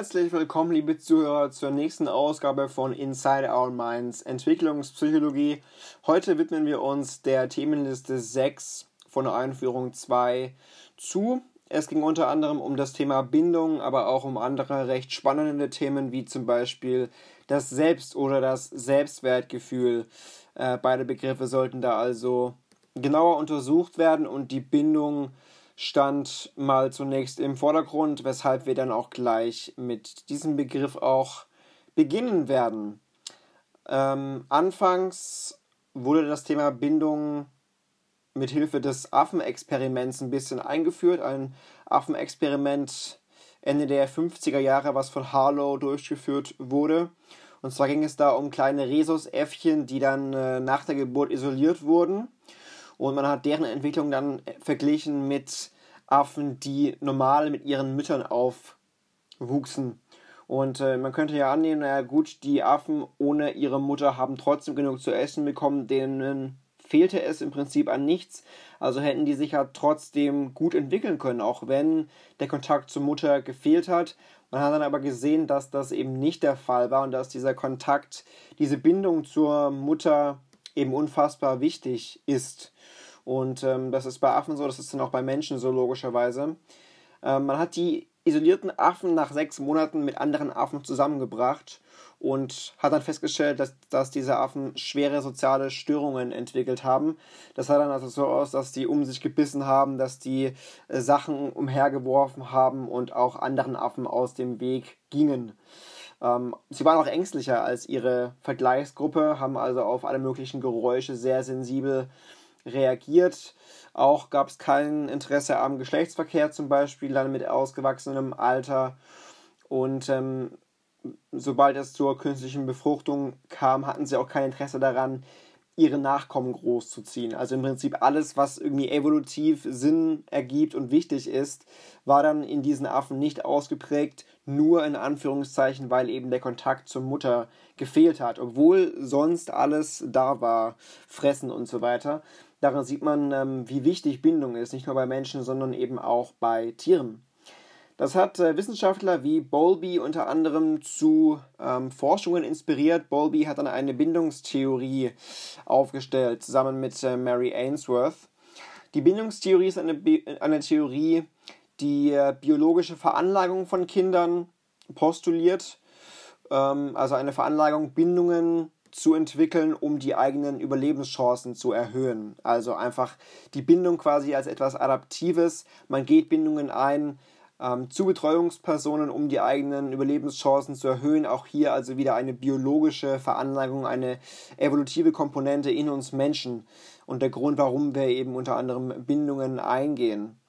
Herzlich willkommen, liebe Zuhörer, zur nächsten Ausgabe von Inside Our Minds Entwicklungspsychologie. Heute widmen wir uns der Themenliste 6 von der Einführung 2 zu. Es ging unter anderem um das Thema Bindung, aber auch um andere recht spannende Themen wie zum Beispiel das Selbst- oder das Selbstwertgefühl. Äh, beide Begriffe sollten da also genauer untersucht werden und die Bindung stand mal zunächst im Vordergrund, weshalb wir dann auch gleich mit diesem Begriff auch beginnen werden. Ähm, anfangs wurde das Thema Bindung mit Hilfe des Affenexperiments ein bisschen eingeführt. Ein Affenexperiment Ende der 50er Jahre, was von Harlow durchgeführt wurde. Und zwar ging es da um kleine Rhesusäffchen, die dann äh, nach der Geburt isoliert wurden und man hat deren Entwicklung dann verglichen mit Affen, die normal mit ihren Müttern aufwuchsen. Und äh, man könnte ja annehmen, naja gut, die Affen ohne ihre Mutter haben trotzdem genug zu essen bekommen, denen fehlte es im Prinzip an nichts. Also hätten die sich ja trotzdem gut entwickeln können, auch wenn der Kontakt zur Mutter gefehlt hat. Man hat dann aber gesehen, dass das eben nicht der Fall war und dass dieser Kontakt, diese Bindung zur Mutter eben unfassbar wichtig ist. Und ähm, das ist bei Affen so, das ist dann auch bei Menschen so logischerweise. Ähm, man hat die isolierten Affen nach sechs Monaten mit anderen Affen zusammengebracht und hat dann festgestellt, dass, dass diese Affen schwere soziale Störungen entwickelt haben. Das sah dann also so aus, dass die um sich gebissen haben, dass die äh, Sachen umhergeworfen haben und auch anderen Affen aus dem Weg gingen. Ähm, sie waren auch ängstlicher als ihre Vergleichsgruppe, haben also auf alle möglichen Geräusche sehr sensibel reagiert. Auch gab es kein Interesse am Geschlechtsverkehr zum Beispiel, dann mit ausgewachsenem Alter. Und ähm, sobald es zur künstlichen Befruchtung kam, hatten sie auch kein Interesse daran, ihre Nachkommen großzuziehen. Also im Prinzip alles, was irgendwie evolutiv Sinn ergibt und wichtig ist, war dann in diesen Affen nicht ausgeprägt, nur in Anführungszeichen, weil eben der Kontakt zur Mutter gefehlt hat, obwohl sonst alles da war, Fressen und so weiter. Daran sieht man, ähm, wie wichtig Bindung ist, nicht nur bei Menschen, sondern eben auch bei Tieren. Das hat äh, Wissenschaftler wie Bowlby unter anderem zu ähm, Forschungen inspiriert. Bowlby hat dann eine Bindungstheorie aufgestellt, zusammen mit äh, Mary Ainsworth. Die Bindungstheorie ist eine, eine Theorie, die äh, biologische Veranlagung von Kindern postuliert. Ähm, also eine Veranlagung, Bindungen zu entwickeln, um die eigenen Überlebenschancen zu erhöhen. Also einfach die Bindung quasi als etwas Adaptives. Man geht Bindungen ein, ähm, zu Betreuungspersonen, um die eigenen Überlebenschancen zu erhöhen. Auch hier also wieder eine biologische Veranlagung, eine evolutive Komponente in uns Menschen und der Grund, warum wir eben unter anderem Bindungen eingehen.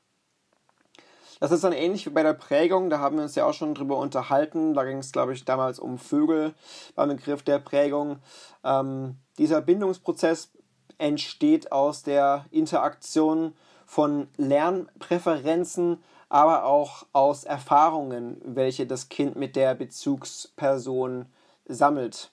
Das ist dann ähnlich wie bei der Prägung, da haben wir uns ja auch schon drüber unterhalten. Da ging es, glaube ich, damals um Vögel beim Begriff der Prägung. Ähm, dieser Bindungsprozess entsteht aus der Interaktion von Lernpräferenzen aber auch aus Erfahrungen, welche das Kind mit der Bezugsperson sammelt.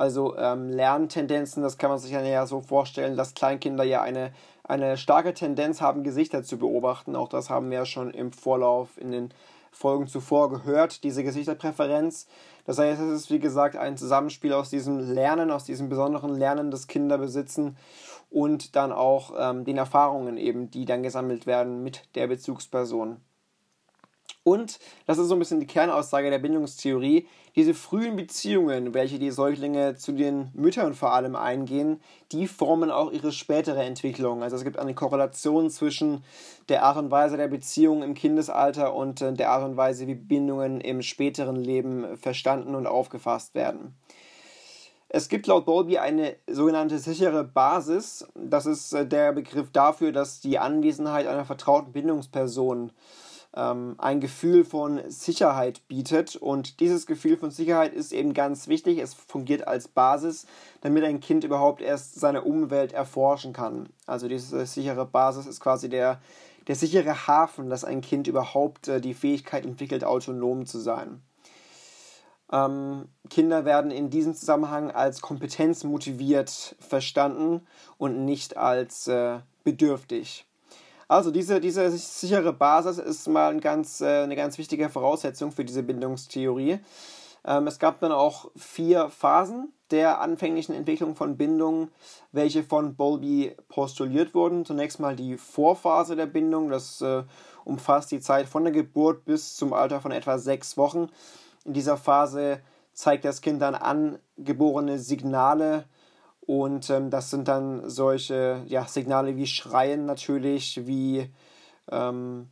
Also ähm, Lerntendenzen, das kann man sich ja so vorstellen, dass Kleinkinder ja eine, eine starke Tendenz haben, Gesichter zu beobachten. Auch das haben wir ja schon im Vorlauf in den Folgen zuvor gehört, diese Gesichterpräferenz. Das heißt, es ist wie gesagt ein Zusammenspiel aus diesem Lernen, aus diesem besonderen Lernen, das Kinder besitzen und dann auch ähm, den Erfahrungen eben, die dann gesammelt werden mit der Bezugsperson. Und, das ist so ein bisschen die Kernaussage der Bindungstheorie, diese frühen Beziehungen, welche die Säuglinge zu den Müttern vor allem eingehen, die formen auch ihre spätere Entwicklung. Also es gibt eine Korrelation zwischen der Art und Weise der Beziehung im Kindesalter und äh, der Art und Weise, wie Bindungen im späteren Leben verstanden und aufgefasst werden. Es gibt laut Bowlby eine sogenannte sichere Basis. Das ist äh, der Begriff dafür, dass die Anwesenheit einer vertrauten Bindungsperson ähm, ein Gefühl von Sicherheit bietet. Und dieses Gefühl von Sicherheit ist eben ganz wichtig. Es fungiert als Basis, damit ein Kind überhaupt erst seine Umwelt erforschen kann. Also diese sichere Basis ist quasi der, der sichere Hafen, dass ein Kind überhaupt äh, die Fähigkeit entwickelt, autonom zu sein. Ähm, Kinder werden in diesem Zusammenhang als kompetenzmotiviert verstanden und nicht als äh, bedürftig. Also diese, diese sichere Basis ist mal ein ganz, äh, eine ganz wichtige Voraussetzung für diese Bindungstheorie. Ähm, es gab dann auch vier Phasen der anfänglichen Entwicklung von Bindungen, welche von Bowlby postuliert wurden. Zunächst mal die Vorphase der Bindung, das äh, umfasst die Zeit von der Geburt bis zum Alter von etwa sechs Wochen. In dieser Phase zeigt das Kind dann angeborene Signale und ähm, das sind dann solche ja, Signale wie Schreien natürlich, wie ähm,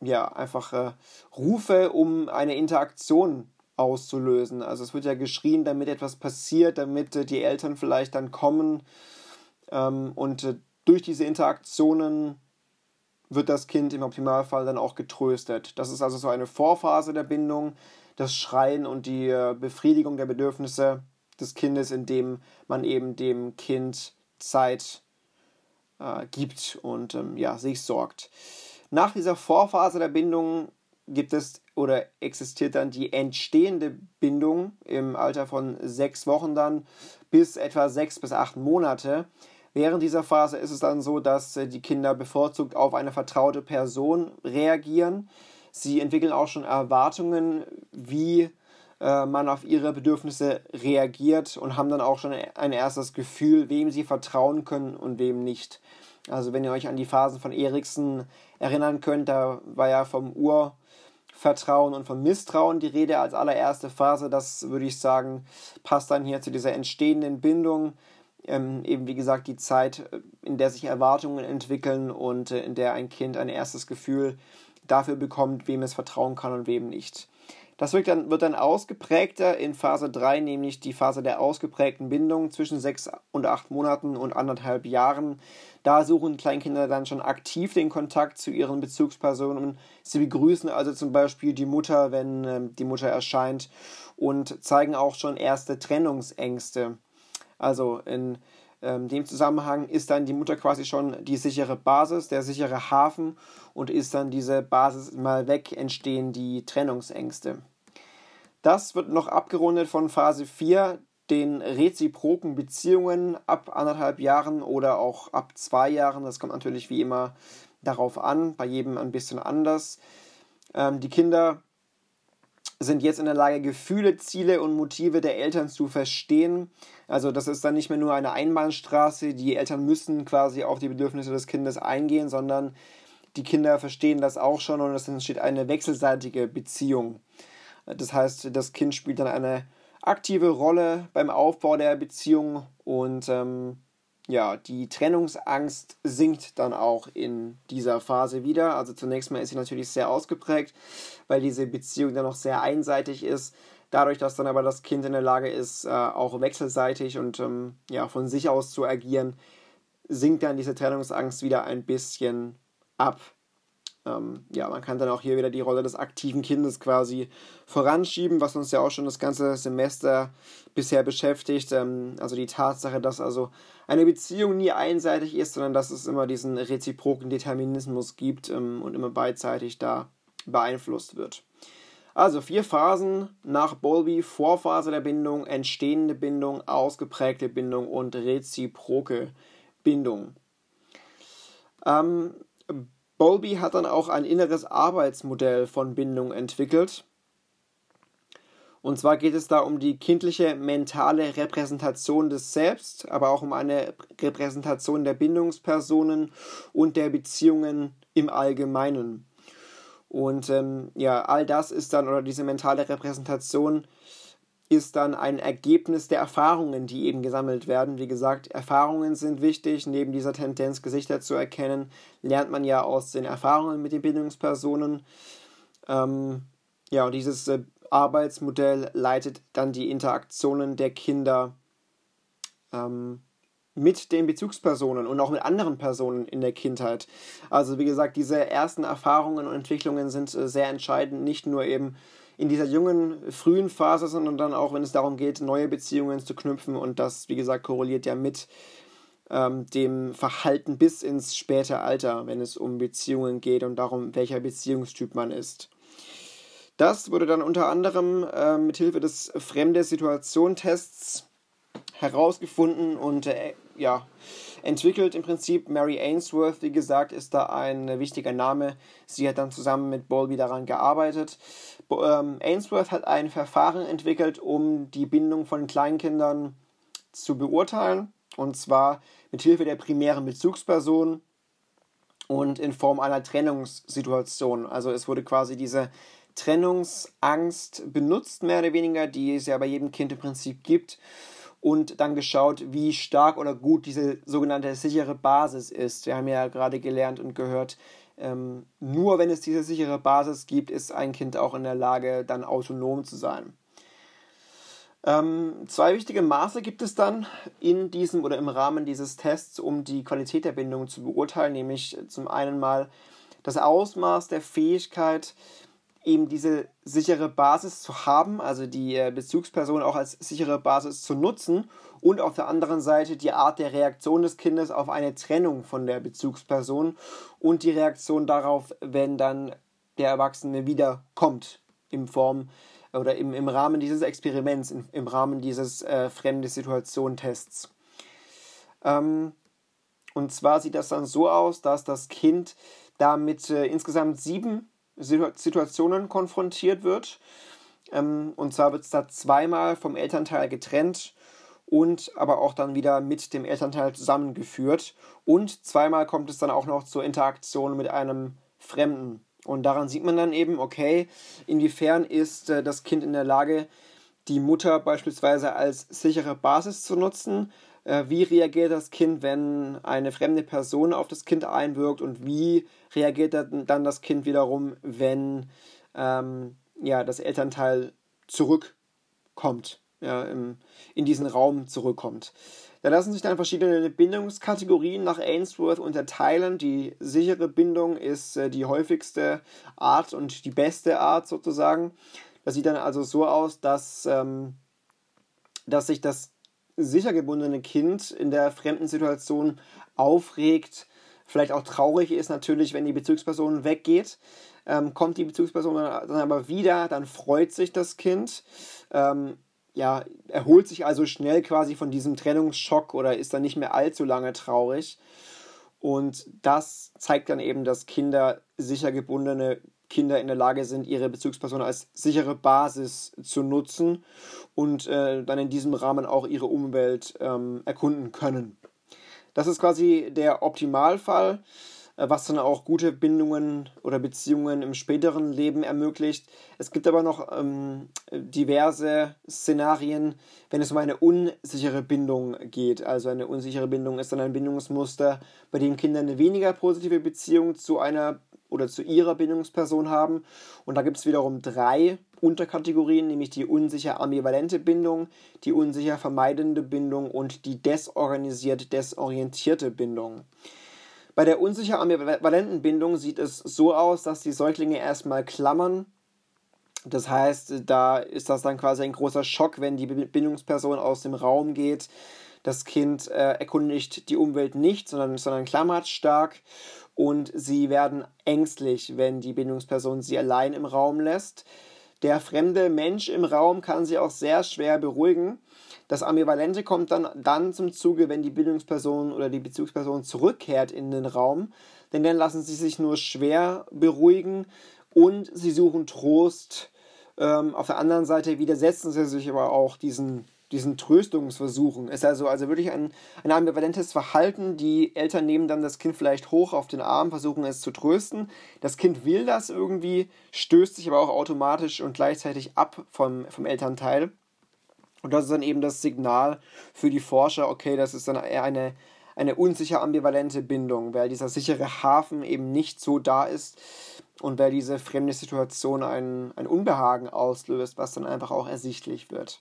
ja, einfach äh, Rufe, um eine Interaktion auszulösen. Also es wird ja geschrien, damit etwas passiert, damit äh, die Eltern vielleicht dann kommen. Ähm, und äh, durch diese Interaktionen wird das Kind im Optimalfall dann auch getröstet. Das ist also so eine Vorphase der Bindung, das Schreien und die äh, Befriedigung der Bedürfnisse des Kindes, indem man eben dem Kind Zeit äh, gibt und ähm, ja, sich sorgt. Nach dieser Vorphase der Bindung gibt es oder existiert dann die entstehende Bindung im Alter von sechs Wochen dann bis etwa sechs bis acht Monate. Während dieser Phase ist es dann so, dass äh, die Kinder bevorzugt auf eine vertraute Person reagieren. Sie entwickeln auch schon Erwartungen, wie äh, man auf ihre Bedürfnisse reagiert und haben dann auch schon ein erstes Gefühl, wem sie vertrauen können und wem nicht. Also wenn ihr euch an die Phasen von Eriksen erinnern könnt, da war ja vom Ur Vertrauen und von Misstrauen die Rede als allererste Phase. Das würde ich sagen, passt dann hier zu dieser entstehenden Bindung. Ähm, eben wie gesagt die Zeit, äh, in der sich Erwartungen entwickeln und äh, in der ein Kind ein erstes Gefühl dafür bekommt, wem es vertrauen kann und wem nicht. Das wird dann, wird dann ausgeprägter in Phase 3, nämlich die Phase der ausgeprägten Bindung zwischen 6 und 8 Monaten und anderthalb Jahren. Da suchen Kleinkinder dann schon aktiv den Kontakt zu ihren Bezugspersonen. Sie begrüßen also zum Beispiel die Mutter, wenn äh, die Mutter erscheint und zeigen auch schon erste Trennungsängste. Also in ähm, dem Zusammenhang ist dann die Mutter quasi schon die sichere Basis, der sichere Hafen und ist dann diese Basis mal weg, entstehen die Trennungsängste. Das wird noch abgerundet von Phase 4, den reziproken Beziehungen ab anderthalb Jahren oder auch ab zwei Jahren. Das kommt natürlich wie immer darauf an, bei jedem ein bisschen anders. Ähm, die Kinder sind jetzt in der Lage, Gefühle, Ziele und Motive der Eltern zu verstehen. Also das ist dann nicht mehr nur eine Einbahnstraße, die Eltern müssen quasi auf die Bedürfnisse des Kindes eingehen, sondern die Kinder verstehen das auch schon und es entsteht eine wechselseitige Beziehung. Das heißt, das Kind spielt dann eine aktive Rolle beim Aufbau der Beziehung und ähm, ja, die Trennungsangst sinkt dann auch in dieser Phase wieder. Also zunächst mal ist sie natürlich sehr ausgeprägt, weil diese Beziehung dann noch sehr einseitig ist. Dadurch, dass dann aber das Kind in der Lage ist, äh, auch wechselseitig und ähm, ja, von sich aus zu agieren, sinkt dann diese Trennungsangst wieder ein bisschen ab ähm, ja, man kann dann auch hier wieder die Rolle des aktiven Kindes quasi voranschieben, was uns ja auch schon das ganze Semester bisher beschäftigt. Ähm, also die Tatsache, dass also eine Beziehung nie einseitig ist, sondern dass es immer diesen reziproken Determinismus gibt ähm, und immer beidseitig da beeinflusst wird. Also vier Phasen nach Bowlby, Vorphase der Bindung, entstehende Bindung, ausgeprägte Bindung und reziproke Bindung. Ähm, Bowlby hat dann auch ein inneres Arbeitsmodell von Bindung entwickelt. Und zwar geht es da um die kindliche mentale Repräsentation des Selbst, aber auch um eine Repräsentation der Bindungspersonen und der Beziehungen im Allgemeinen. Und ähm, ja, all das ist dann, oder diese mentale Repräsentation ist dann ein Ergebnis der Erfahrungen, die eben gesammelt werden. Wie gesagt, Erfahrungen sind wichtig. Neben dieser Tendenz, Gesichter zu erkennen, lernt man ja aus den Erfahrungen mit den Bindungspersonen. Ähm, ja, und dieses äh, Arbeitsmodell leitet dann die Interaktionen der Kinder ähm, mit den Bezugspersonen und auch mit anderen Personen in der Kindheit. Also wie gesagt, diese ersten Erfahrungen und Entwicklungen sind äh, sehr entscheidend, nicht nur eben in dieser jungen, frühen Phase, sondern dann auch, wenn es darum geht, neue Beziehungen zu knüpfen. Und das, wie gesagt, korreliert ja mit ähm, dem Verhalten bis ins späte Alter, wenn es um Beziehungen geht und darum, welcher Beziehungstyp man ist. Das wurde dann unter anderem äh, mit Hilfe des Fremde Situation Tests herausgefunden und äh, ja, entwickelt im Prinzip. Mary Ainsworth, wie gesagt, ist da ein wichtiger Name. Sie hat dann zusammen mit Bowlby daran gearbeitet. Ähm, Ainsworth hat ein Verfahren entwickelt, um die Bindung von Kleinkindern zu beurteilen. Und zwar mit Hilfe der primären Bezugsperson und in Form einer Trennungssituation. Also es wurde quasi diese Trennungsangst benutzt, mehr oder weniger, die es ja bei jedem Kind im Prinzip gibt. Und dann geschaut, wie stark oder gut diese sogenannte sichere Basis ist. Wir haben ja gerade gelernt und gehört, ähm, nur wenn es diese sichere Basis gibt, ist ein Kind auch in der Lage, dann autonom zu sein. Ähm, zwei wichtige Maße gibt es dann in diesem oder im Rahmen dieses Tests, um die Qualität der Bindung zu beurteilen, nämlich zum einen mal das Ausmaß der Fähigkeit, eben diese sichere Basis zu haben, also die äh, Bezugsperson auch als sichere Basis zu nutzen und auf der anderen Seite die Art der Reaktion des Kindes auf eine Trennung von der Bezugsperson und die Reaktion darauf, wenn dann der Erwachsene wiederkommt in Form oder im, im Rahmen dieses Experiments, in, im Rahmen dieses äh, fremde Situation-Tests. Ähm, und zwar sieht das dann so aus, dass das Kind da mit äh, insgesamt sieben Situationen konfrontiert wird. Ähm, und zwar wird es da zweimal vom Elternteil getrennt und aber auch dann wieder mit dem Elternteil zusammengeführt. Und zweimal kommt es dann auch noch zur Interaktion mit einem Fremden. Und daran sieht man dann eben, okay, inwiefern ist äh, das Kind in der Lage, die Mutter beispielsweise als sichere Basis zu nutzen. Äh, wie reagiert das Kind, wenn eine fremde Person auf das Kind einwirkt und wie reagiert dann das Kind wiederum, wenn ähm, ja, das Elternteil zurückkommt ja, im, in diesen Raum zurückkommt. Da lassen sich dann verschiedene Bindungskategorien nach Ainsworth unterteilen. Die sichere Bindung ist äh, die häufigste Art und die beste Art sozusagen. Das sieht dann also so aus, dass, ähm, dass sich das sicher gebundene Kind in der fremden Situation aufregt, vielleicht auch traurig ist natürlich, wenn die Bezugsperson weggeht. Ähm, kommt die Bezugsperson dann aber wieder, dann freut sich das Kind. Ähm, ja, erholt sich also schnell quasi von diesem Trennungsschock oder ist dann nicht mehr allzu lange traurig. Und das zeigt dann eben, dass Kinder, sicher gebundene Kinder in der Lage sind, ihre Bezugsperson als sichere Basis zu nutzen und äh, dann in diesem Rahmen auch ihre Umwelt ähm, erkunden können. Das ist quasi der Optimalfall. Äh, was dann auch gute Bindungen oder Beziehungen im späteren Leben ermöglicht. Es gibt aber noch ähm, diverse Szenarien, wenn es um eine unsichere Bindung geht. Also eine unsichere Bindung ist dann ein Bindungsmuster, bei dem Kinder eine weniger positive Beziehung zu einer oder zu ihrer Bindungsperson haben. Und da gibt es wiederum drei Unterkategorien, nämlich die unsicher ambivalente Bindung, die unsicher vermeidende Bindung und die desorganisiert desorientierte Bindung. Bei der unsicher ambivalenten Bindung sieht es so aus, dass die Säuglinge erstmal klammern. Das heißt, da ist das dann quasi ein großer Schock, wenn die Bindungsperson aus dem Raum geht. Das Kind äh, erkundigt die Umwelt nicht, sondern, sondern klammert stark. Und sie werden ängstlich, wenn die Bindungsperson sie allein im Raum lässt. Der fremde Mensch im Raum kann sie auch sehr schwer beruhigen. Das Ambivalente kommt dann, dann zum Zuge, wenn die Bildungsperson oder die Bezugsperson zurückkehrt in den Raum, denn dann lassen sie sich nur schwer beruhigen und sie suchen Trost. Ähm, auf der anderen Seite widersetzen sie sich aber auch diesen, diesen Tröstungsversuchen. Ist also, also wirklich ein, ein ambivalentes Verhalten. Die Eltern nehmen dann das Kind vielleicht hoch auf den Arm, versuchen es zu trösten. Das Kind will das irgendwie, stößt sich aber auch automatisch und gleichzeitig ab vom, vom Elternteil. Und das ist dann eben das Signal für die Forscher, okay, das ist dann eher eine, eine unsicher ambivalente Bindung, weil dieser sichere Hafen eben nicht so da ist und weil diese fremde Situation ein, ein Unbehagen auslöst, was dann einfach auch ersichtlich wird.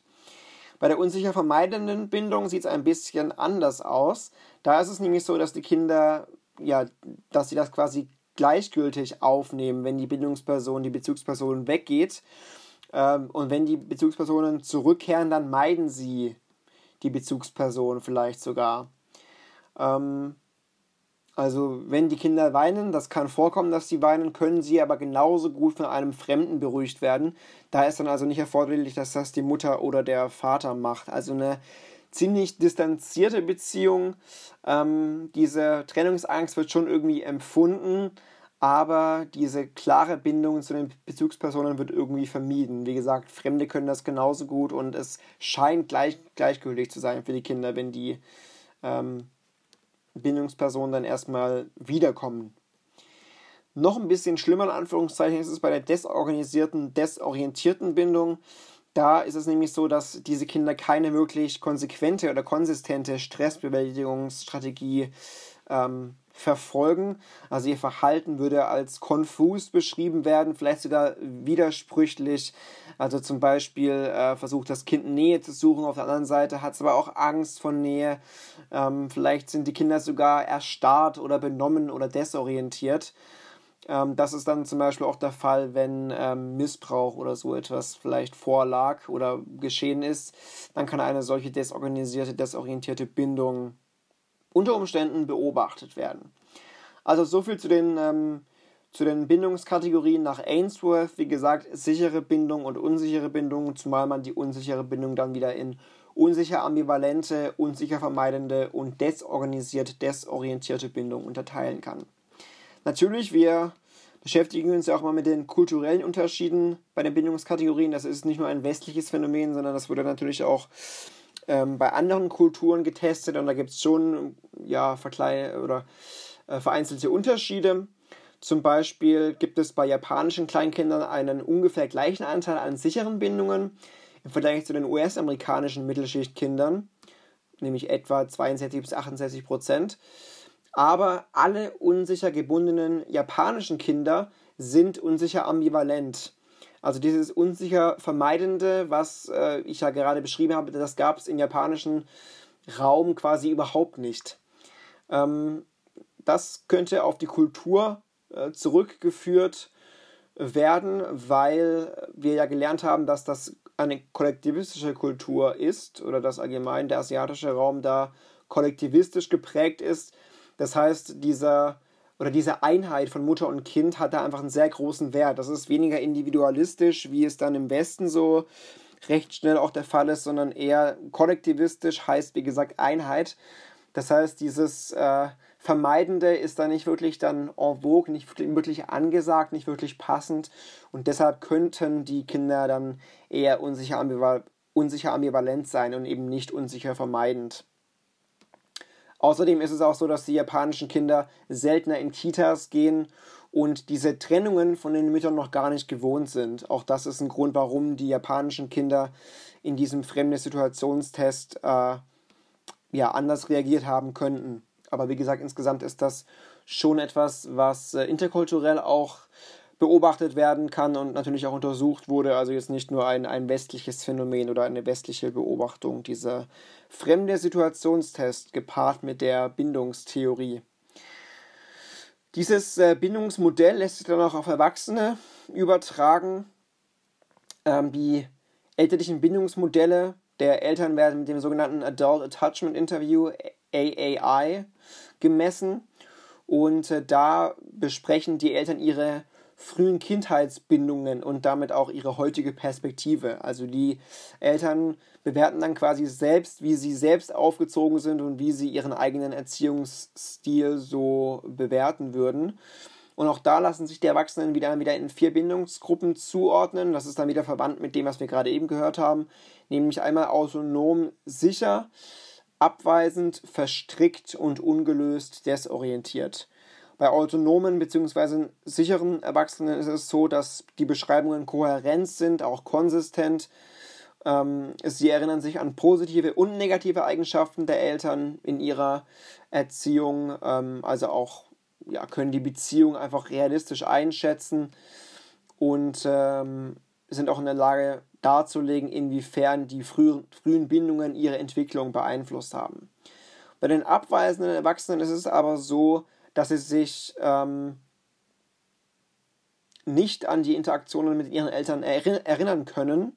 Bei der unsicher vermeidenden Bindung sieht es ein bisschen anders aus. Da ist es nämlich so, dass die Kinder, ja, dass sie das quasi gleichgültig aufnehmen, wenn die Bindungsperson, die Bezugsperson weggeht ähm, und wenn die Bezugspersonen zurückkehren, dann meiden sie die Bezugsperson vielleicht sogar. Ähm, also wenn die Kinder weinen, das kann vorkommen, dass sie weinen, können sie aber genauso gut von einem Fremden beruhigt werden. Da ist dann also nicht erforderlich, dass das die Mutter oder der Vater macht. Also eine ziemlich distanzierte Beziehung. Ähm, diese Trennungsangst wird schon irgendwie empfunden, aber diese klare Bindung zu den Bezugspersonen wird irgendwie vermieden. Wie gesagt, Fremde können das genauso gut und es scheint gleich, gleichgültig zu sein für die Kinder, wenn die ähm, Bindungspersonen dann erstmal wiederkommen. Noch ein bisschen schlimmer in Anführungszeichen ist es bei der desorganisierten, desorientierten Bindung. Da ist es nämlich so, dass diese Kinder keine wirklich konsequente oder konsistente Stressbewältigungsstrategie ähm, verfolgen. Also ihr Verhalten würde als konfus beschrieben werden, vielleicht sogar widersprüchlich. Also zum Beispiel äh, versucht das Kind Nähe zu suchen, auf der anderen Seite hat es aber auch Angst vor Nähe. Ähm, vielleicht sind die Kinder sogar erstarrt oder benommen oder desorientiert. Ähm, das ist dann zum Beispiel auch der Fall, wenn ähm, Missbrauch oder so etwas vielleicht vorlag oder geschehen ist. Dann kann eine solche desorganisierte, desorientierte Bindung unter Umständen beobachtet werden. Also so viel zu den, ähm, zu den Bindungskategorien nach Ainsworth. Wie gesagt, sichere Bindung und unsichere Bindung, zumal man die unsichere Bindung dann wieder in unsicher ambivalente, unsicher vermeidende und desorganisiert desorientierte Bindung unterteilen kann. Natürlich, wir beschäftigen uns ja auch mal mit den kulturellen Unterschieden bei den Bindungskategorien. Das ist nicht nur ein westliches Phänomen, sondern das wurde natürlich auch ähm, bei anderen Kulturen getestet und da gibt es schon ja, oder äh, vereinzelte Unterschiede. Zum Beispiel gibt es bei japanischen Kleinkindern einen ungefähr gleichen Anteil an sicheren Bindungen im Vergleich zu den US-amerikanischen Mittelschichtkindern, nämlich etwa 62 bis 68 Prozent aber alle unsicher gebundenen japanischen Kinder sind unsicher ambivalent. Also dieses unsicher Vermeidende, was äh, ich ja gerade beschrieben habe, das gab es im japanischen Raum quasi überhaupt nicht. Ähm, das könnte auf die Kultur äh, zurückgeführt werden, weil wir ja gelernt haben, dass das eine kollektivistische Kultur ist oder dass allgemein der asiatische Raum da kollektivistisch geprägt ist das heißt, dieser oder diese Einheit von Mutter und Kind hat da einfach einen sehr großen Wert. Das ist weniger individualistisch, wie es dann im Westen so recht schnell auch der Fall ist, sondern eher kollektivistisch heißt, wie gesagt, Einheit. Das heißt, dieses äh, Vermeidende ist da nicht wirklich dann en vogue, nicht wirklich angesagt, nicht wirklich passend. Und deshalb könnten die Kinder dann eher unsicher, ambival unsicher ambivalent sein und eben nicht unsicher vermeidend. Außerdem ist es auch so, dass die japanischen Kinder seltener in Kitas gehen und diese Trennungen von den Müttern noch gar nicht gewohnt sind. Auch das ist ein Grund, warum die japanischen Kinder in diesem fremde Situationstest äh, ja, anders reagiert haben könnten. Aber wie gesagt, insgesamt ist das schon etwas, was äh, interkulturell auch beobachtet werden kann und natürlich auch untersucht wurde. Also jetzt nicht nur ein, ein westliches Phänomen oder eine westliche Beobachtung. Dieser fremde Situationstest gepaart mit der Bindungstheorie. Dieses äh, Bindungsmodell lässt sich dann auch auf Erwachsene übertragen. Ähm, die elterlichen Bindungsmodelle der Eltern werden mit dem sogenannten Adult Attachment Interview AAI gemessen. Und äh, da besprechen die Eltern ihre frühen Kindheitsbindungen und damit auch ihre heutige Perspektive. Also die Eltern bewerten dann quasi selbst, wie sie selbst aufgezogen sind und wie sie ihren eigenen Erziehungsstil so bewerten würden. Und auch da lassen sich die Erwachsenen wieder, wieder in vier Bindungsgruppen zuordnen. Das ist dann wieder verwandt mit dem, was wir gerade eben gehört haben. Nämlich einmal autonom sicher, abweisend, verstrickt und ungelöst desorientiert. Bei autonomen bzw. sicheren Erwachsenen ist es so, dass die Beschreibungen kohärent sind, auch konsistent. Ähm, sie erinnern sich an positive und negative Eigenschaften der Eltern in ihrer Erziehung, ähm, also auch ja, können die Beziehung einfach realistisch einschätzen und ähm, sind auch in der Lage darzulegen, inwiefern die früh, frühen Bindungen ihre Entwicklung beeinflusst haben. Bei den abweisenden Erwachsenen ist es aber so, dass sie sich ähm, nicht an die Interaktionen mit ihren Eltern erinnern können,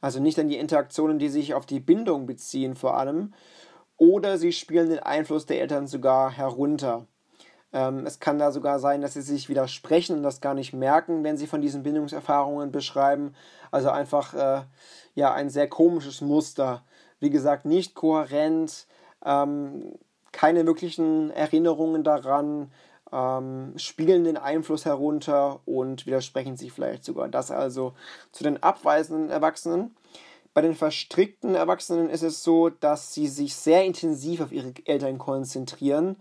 also nicht an die Interaktionen, die sich auf die Bindung beziehen vor allem, oder sie spielen den Einfluss der Eltern sogar herunter. Ähm, es kann da sogar sein, dass sie sich widersprechen und das gar nicht merken, wenn sie von diesen Bindungserfahrungen beschreiben. Also einfach äh, ja ein sehr komisches Muster, wie gesagt, nicht kohärent, ähm, keine wirklichen Erinnerungen daran, ähm, spielen den Einfluss herunter und widersprechen sich vielleicht sogar. Das also zu den abweisenden Erwachsenen. Bei den verstrickten Erwachsenen ist es so, dass sie sich sehr intensiv auf ihre Eltern konzentrieren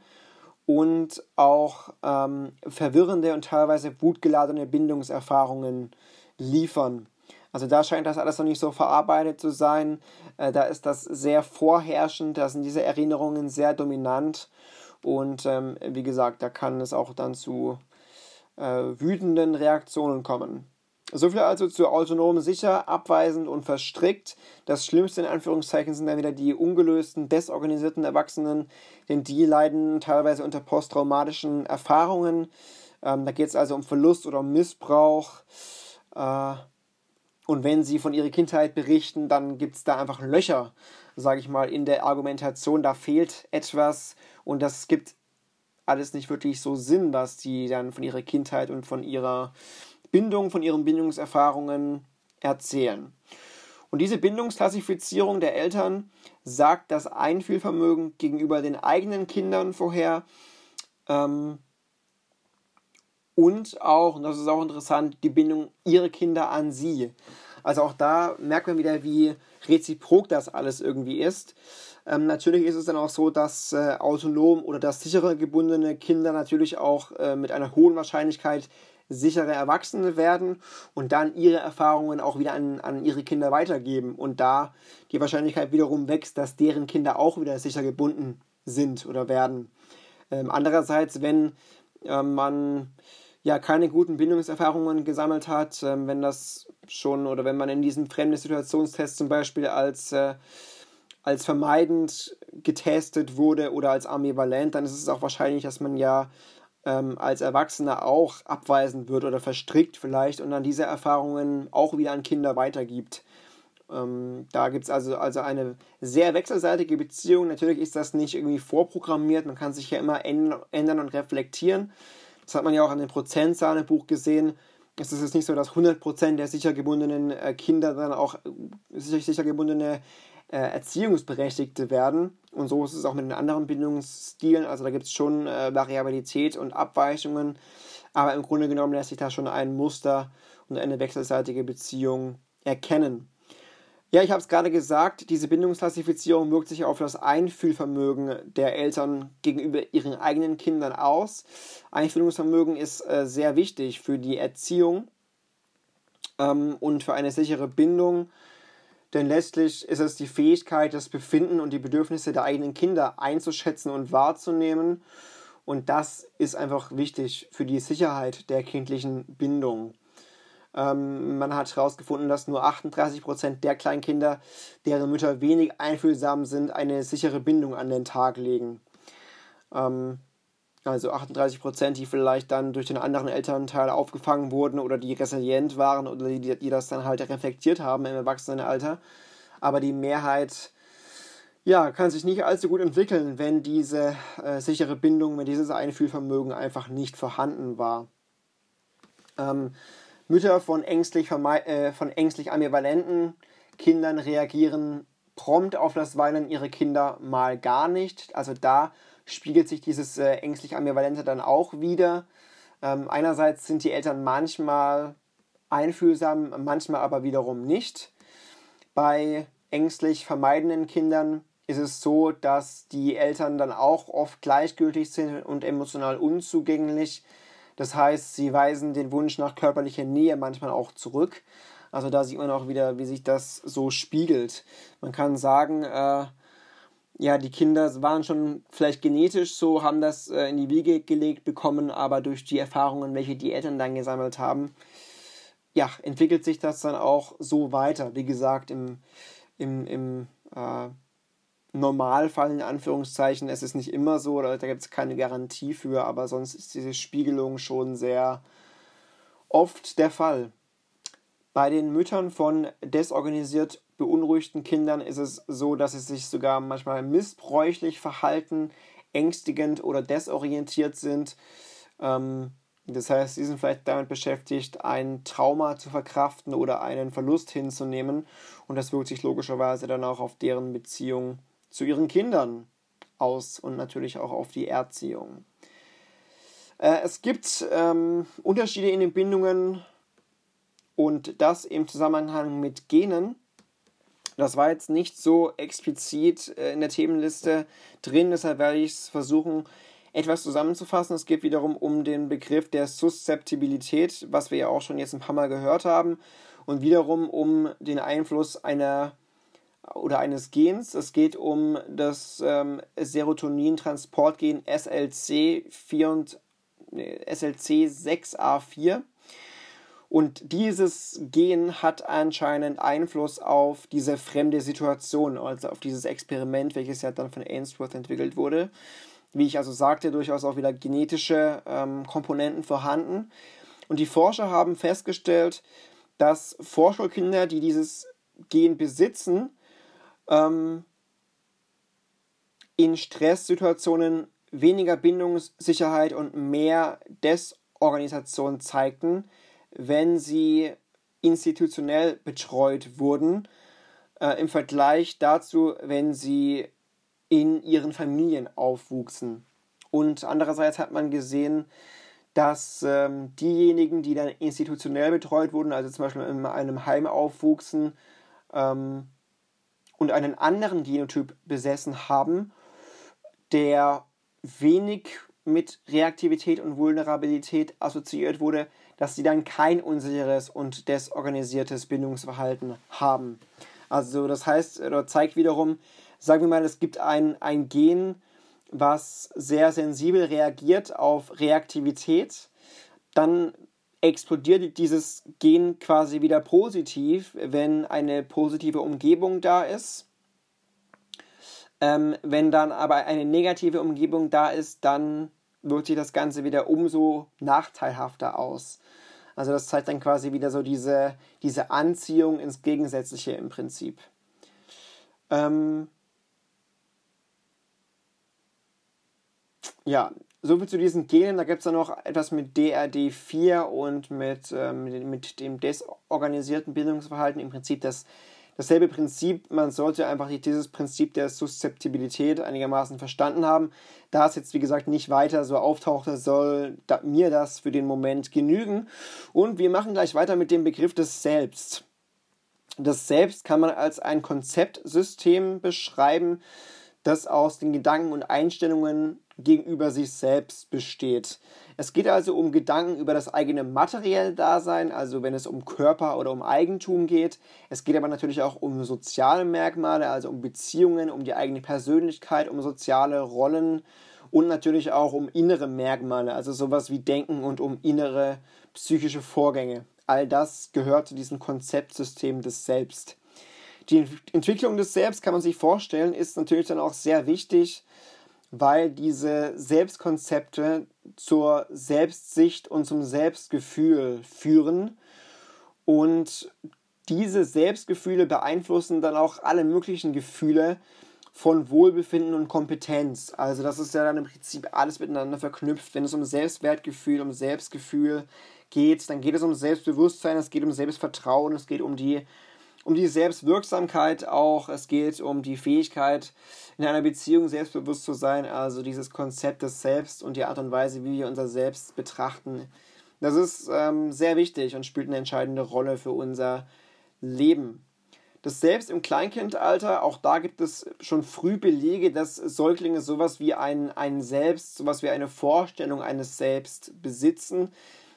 und auch ähm, verwirrende und teilweise wutgeladene Bindungserfahrungen liefern. Also da scheint das alles noch nicht so verarbeitet zu sein. Äh, da ist das sehr vorherrschend, da sind diese Erinnerungen sehr dominant. Und ähm, wie gesagt, da kann es auch dann zu äh, wütenden Reaktionen kommen. Soviel also zu autonom sicher, abweisend und verstrickt. Das Schlimmste in Anführungszeichen sind dann wieder die ungelösten, desorganisierten Erwachsenen, denn die leiden teilweise unter posttraumatischen Erfahrungen. Ähm, da geht es also um Verlust oder Missbrauch. Äh, und wenn sie von ihrer Kindheit berichten, dann gibt es da einfach Löcher, sage ich mal, in der Argumentation. Da fehlt etwas und das gibt alles nicht wirklich so Sinn, dass die dann von ihrer Kindheit und von ihrer Bindung, von ihren Bindungserfahrungen erzählen. Und diese Bindungsklassifizierung der Eltern sagt das Einfühlvermögen gegenüber den eigenen Kindern vorher ähm, und auch, und das ist auch interessant, die Bindung ihrer Kinder an sie. Also auch da merkt man wieder, wie reziprok das alles irgendwie ist. Ähm, natürlich ist es dann auch so, dass äh, autonom oder das sichere gebundene Kinder natürlich auch äh, mit einer hohen Wahrscheinlichkeit sichere Erwachsene werden und dann ihre Erfahrungen auch wieder an, an ihre Kinder weitergeben und da die Wahrscheinlichkeit wiederum wächst, dass deren Kinder auch wieder sicher gebunden sind oder werden. Ähm, andererseits, wenn äh, man ja keine guten Bindungserfahrungen gesammelt hat, äh, wenn das schon oder wenn man in diesem fremden Situationstest zum Beispiel als äh, als vermeidend getestet wurde oder als ambivalent, dann ist es auch wahrscheinlich, dass man ja ähm, als Erwachsener auch abweisen wird oder verstrickt vielleicht und dann diese Erfahrungen auch wieder an Kinder weitergibt. Ähm, da gibt es also, also eine sehr wechselseitige Beziehung. Natürlich ist das nicht irgendwie vorprogrammiert, man kann sich ja immer ändern und reflektieren. Das hat man ja auch an dem Prozentzahlen im Buch gesehen. Es ist jetzt nicht so, dass 100% der sicher gebundenen äh, Kinder dann auch äh, sicher, sicher gebundene äh, Erziehungsberechtigte werden. Und so ist es auch mit den anderen Bindungsstilen. Also da gibt es schon äh, Variabilität und Abweichungen. Aber im Grunde genommen lässt sich da schon ein Muster und eine wechselseitige Beziehung erkennen. Ja, ich habe es gerade gesagt, diese Bindungsklassifizierung wirkt sich auf das Einfühlvermögen der Eltern gegenüber ihren eigenen Kindern aus. Einfühlungsvermögen ist äh, sehr wichtig für die Erziehung ähm, und für eine sichere Bindung denn letztlich ist es die Fähigkeit, das Befinden und die Bedürfnisse der eigenen Kinder einzuschätzen und wahrzunehmen. Und das ist einfach wichtig für die Sicherheit der kindlichen Bindung. Ähm, man hat herausgefunden, dass nur 38% der Kleinkinder, deren Mütter wenig einfühlsam sind, eine sichere Bindung an den Tag legen. Ähm, also 38 Prozent, die vielleicht dann durch den anderen Elternteil aufgefangen wurden oder die resilient waren oder die, die das dann halt reflektiert haben im Erwachsenenalter. Aber die Mehrheit ja, kann sich nicht allzu gut entwickeln, wenn diese äh, sichere Bindung, wenn dieses Einfühlvermögen einfach nicht vorhanden war. Ähm, Mütter von ängstlich, äh, von ängstlich ambivalenten Kindern reagieren prompt auf das Weinen ihrer Kinder mal gar nicht. Also da spiegelt sich dieses äh, ängstlich Ambivalente dann auch wieder. Ähm, einerseits sind die Eltern manchmal einfühlsam, manchmal aber wiederum nicht. Bei ängstlich vermeidenden Kindern ist es so, dass die Eltern dann auch oft gleichgültig sind und emotional unzugänglich. Das heißt, sie weisen den Wunsch nach körperlicher Nähe manchmal auch zurück. Also da sieht man auch wieder, wie sich das so spiegelt. Man kann sagen, äh, ja, die Kinder waren schon vielleicht genetisch so, haben das äh, in die Wiege gelegt bekommen, aber durch die Erfahrungen, welche die Eltern dann gesammelt haben, ja, entwickelt sich das dann auch so weiter. Wie gesagt, im, im, im äh, Normalfall in Anführungszeichen, es ist nicht immer so, da gibt es keine Garantie für, aber sonst ist diese Spiegelung schon sehr oft der Fall. Bei den Müttern von desorganisiert beunruhigten Kindern ist es so, dass sie sich sogar manchmal missbräuchlich verhalten, ängstigend oder desorientiert sind. Ähm, Das heißt, sie sind vielleicht damit beschäftigt, ein Trauma zu verkraften oder einen Verlust hinzunehmen. Und das wirkt sich logischerweise dann auch auf deren Beziehung zu ihren Kindern aus und natürlich auch auf die Erziehung. Äh, es gibt ähm, Unterschiede in den Bindungen und das im Zusammenhang mit Genen. Das war jetzt nicht so explizit äh, in der Themenliste drin, deshalb werde ich es versuchen, etwas zusammenzufassen. Es geht wiederum um den Begriff der Suszeptibilität, was wir ja auch schon jetzt ein paar Mal gehört haben, und wiederum um den Einfluss einer oder eines Gens. Es geht um das ähm, Serotonin-Transportgen SLC, 4 und, nee, SLC 6A4. Und dieses Gen hat anscheinend Einfluss auf diese fremde Situation, also auf dieses Experiment, welches ja dann von Ainsworth entwickelt wurde wie ich also sagte, durchaus auch wieder genetische ähm, Komponenten vorhanden. Und die Forscher haben festgestellt, dass Vorschulkinder, die dieses Gen besitzen, ähm, in Stresssituationen weniger Bindungssicherheit und mehr Desorganisation zeigten, wenn sie institutionell betreut wurden, äh, im Vergleich dazu, wenn sie in ihren Familien aufwuchsen. Und andererseits hat man gesehen, dass ähm, diejenigen, die dann institutionell betreut wurden, also zum Beispiel in einem Heim aufwuchsen ähm, und einen anderen Genotyp besessen haben, der wenig mit Reaktivität und Vulnerabilität assoziiert wurde, dass sie dann kein unsicheres und desorganisiertes Bindungsverhalten haben. Also das heißt, oder zeigt wiederum, sagen wir mal, es gibt ein, ein Gen, was sehr sensibel reagiert auf Reaktivität, dann explodiert dieses Gen quasi wieder positiv, wenn eine positive Umgebung da ist. Ähm, wenn dann aber eine negative Umgebung da ist, dann wirkt sich das Ganze wieder umso nachteilhafter aus. Also das zeigt dann quasi wieder so diese, diese Anziehung ins Gegensätzliche im Prinzip. Ähm, Ja, soviel zu diesen Genen. Da gibt es dann noch etwas mit DRD4 und mit, ähm, mit dem desorganisierten Bildungsverhalten. Im Prinzip das, dasselbe Prinzip. Man sollte einfach dieses Prinzip der Suszeptibilität einigermaßen verstanden haben. Da es jetzt, wie gesagt, nicht weiter so auftaucht, soll da, mir das für den Moment genügen. Und wir machen gleich weiter mit dem Begriff des Selbst. Das Selbst kann man als ein Konzeptsystem beschreiben, das aus den Gedanken und Einstellungen gegenüber sich selbst besteht. Es geht also um Gedanken über das eigene materielle Dasein, also wenn es um Körper oder um Eigentum geht. Es geht aber natürlich auch um soziale Merkmale, also um Beziehungen, um die eigene Persönlichkeit, um soziale Rollen und natürlich auch um innere Merkmale, also sowas wie Denken und um innere psychische Vorgänge. All das gehört zu diesem Konzeptsystem des Selbst. Die Entwicklung des Selbst kann man sich vorstellen, ist natürlich dann auch sehr wichtig, weil diese Selbstkonzepte zur Selbstsicht und zum Selbstgefühl führen und diese Selbstgefühle beeinflussen dann auch alle möglichen Gefühle von Wohlbefinden und Kompetenz. Also das ist ja dann im Prinzip alles miteinander verknüpft. Wenn es um Selbstwertgefühl, um Selbstgefühl geht, dann geht es um Selbstbewusstsein, es geht um Selbstvertrauen, es geht um die um die Selbstwirksamkeit auch. Es geht um die Fähigkeit, in einer Beziehung selbstbewusst zu sein. Also dieses Konzept des Selbst und die Art und Weise, wie wir unser Selbst betrachten. Das ist ähm, sehr wichtig und spielt eine entscheidende Rolle für unser Leben. Das Selbst im Kleinkindalter, auch da gibt es schon früh Belege, dass Säuglinge sowas wie ein, ein Selbst, sowas wie eine Vorstellung eines Selbst besitzen.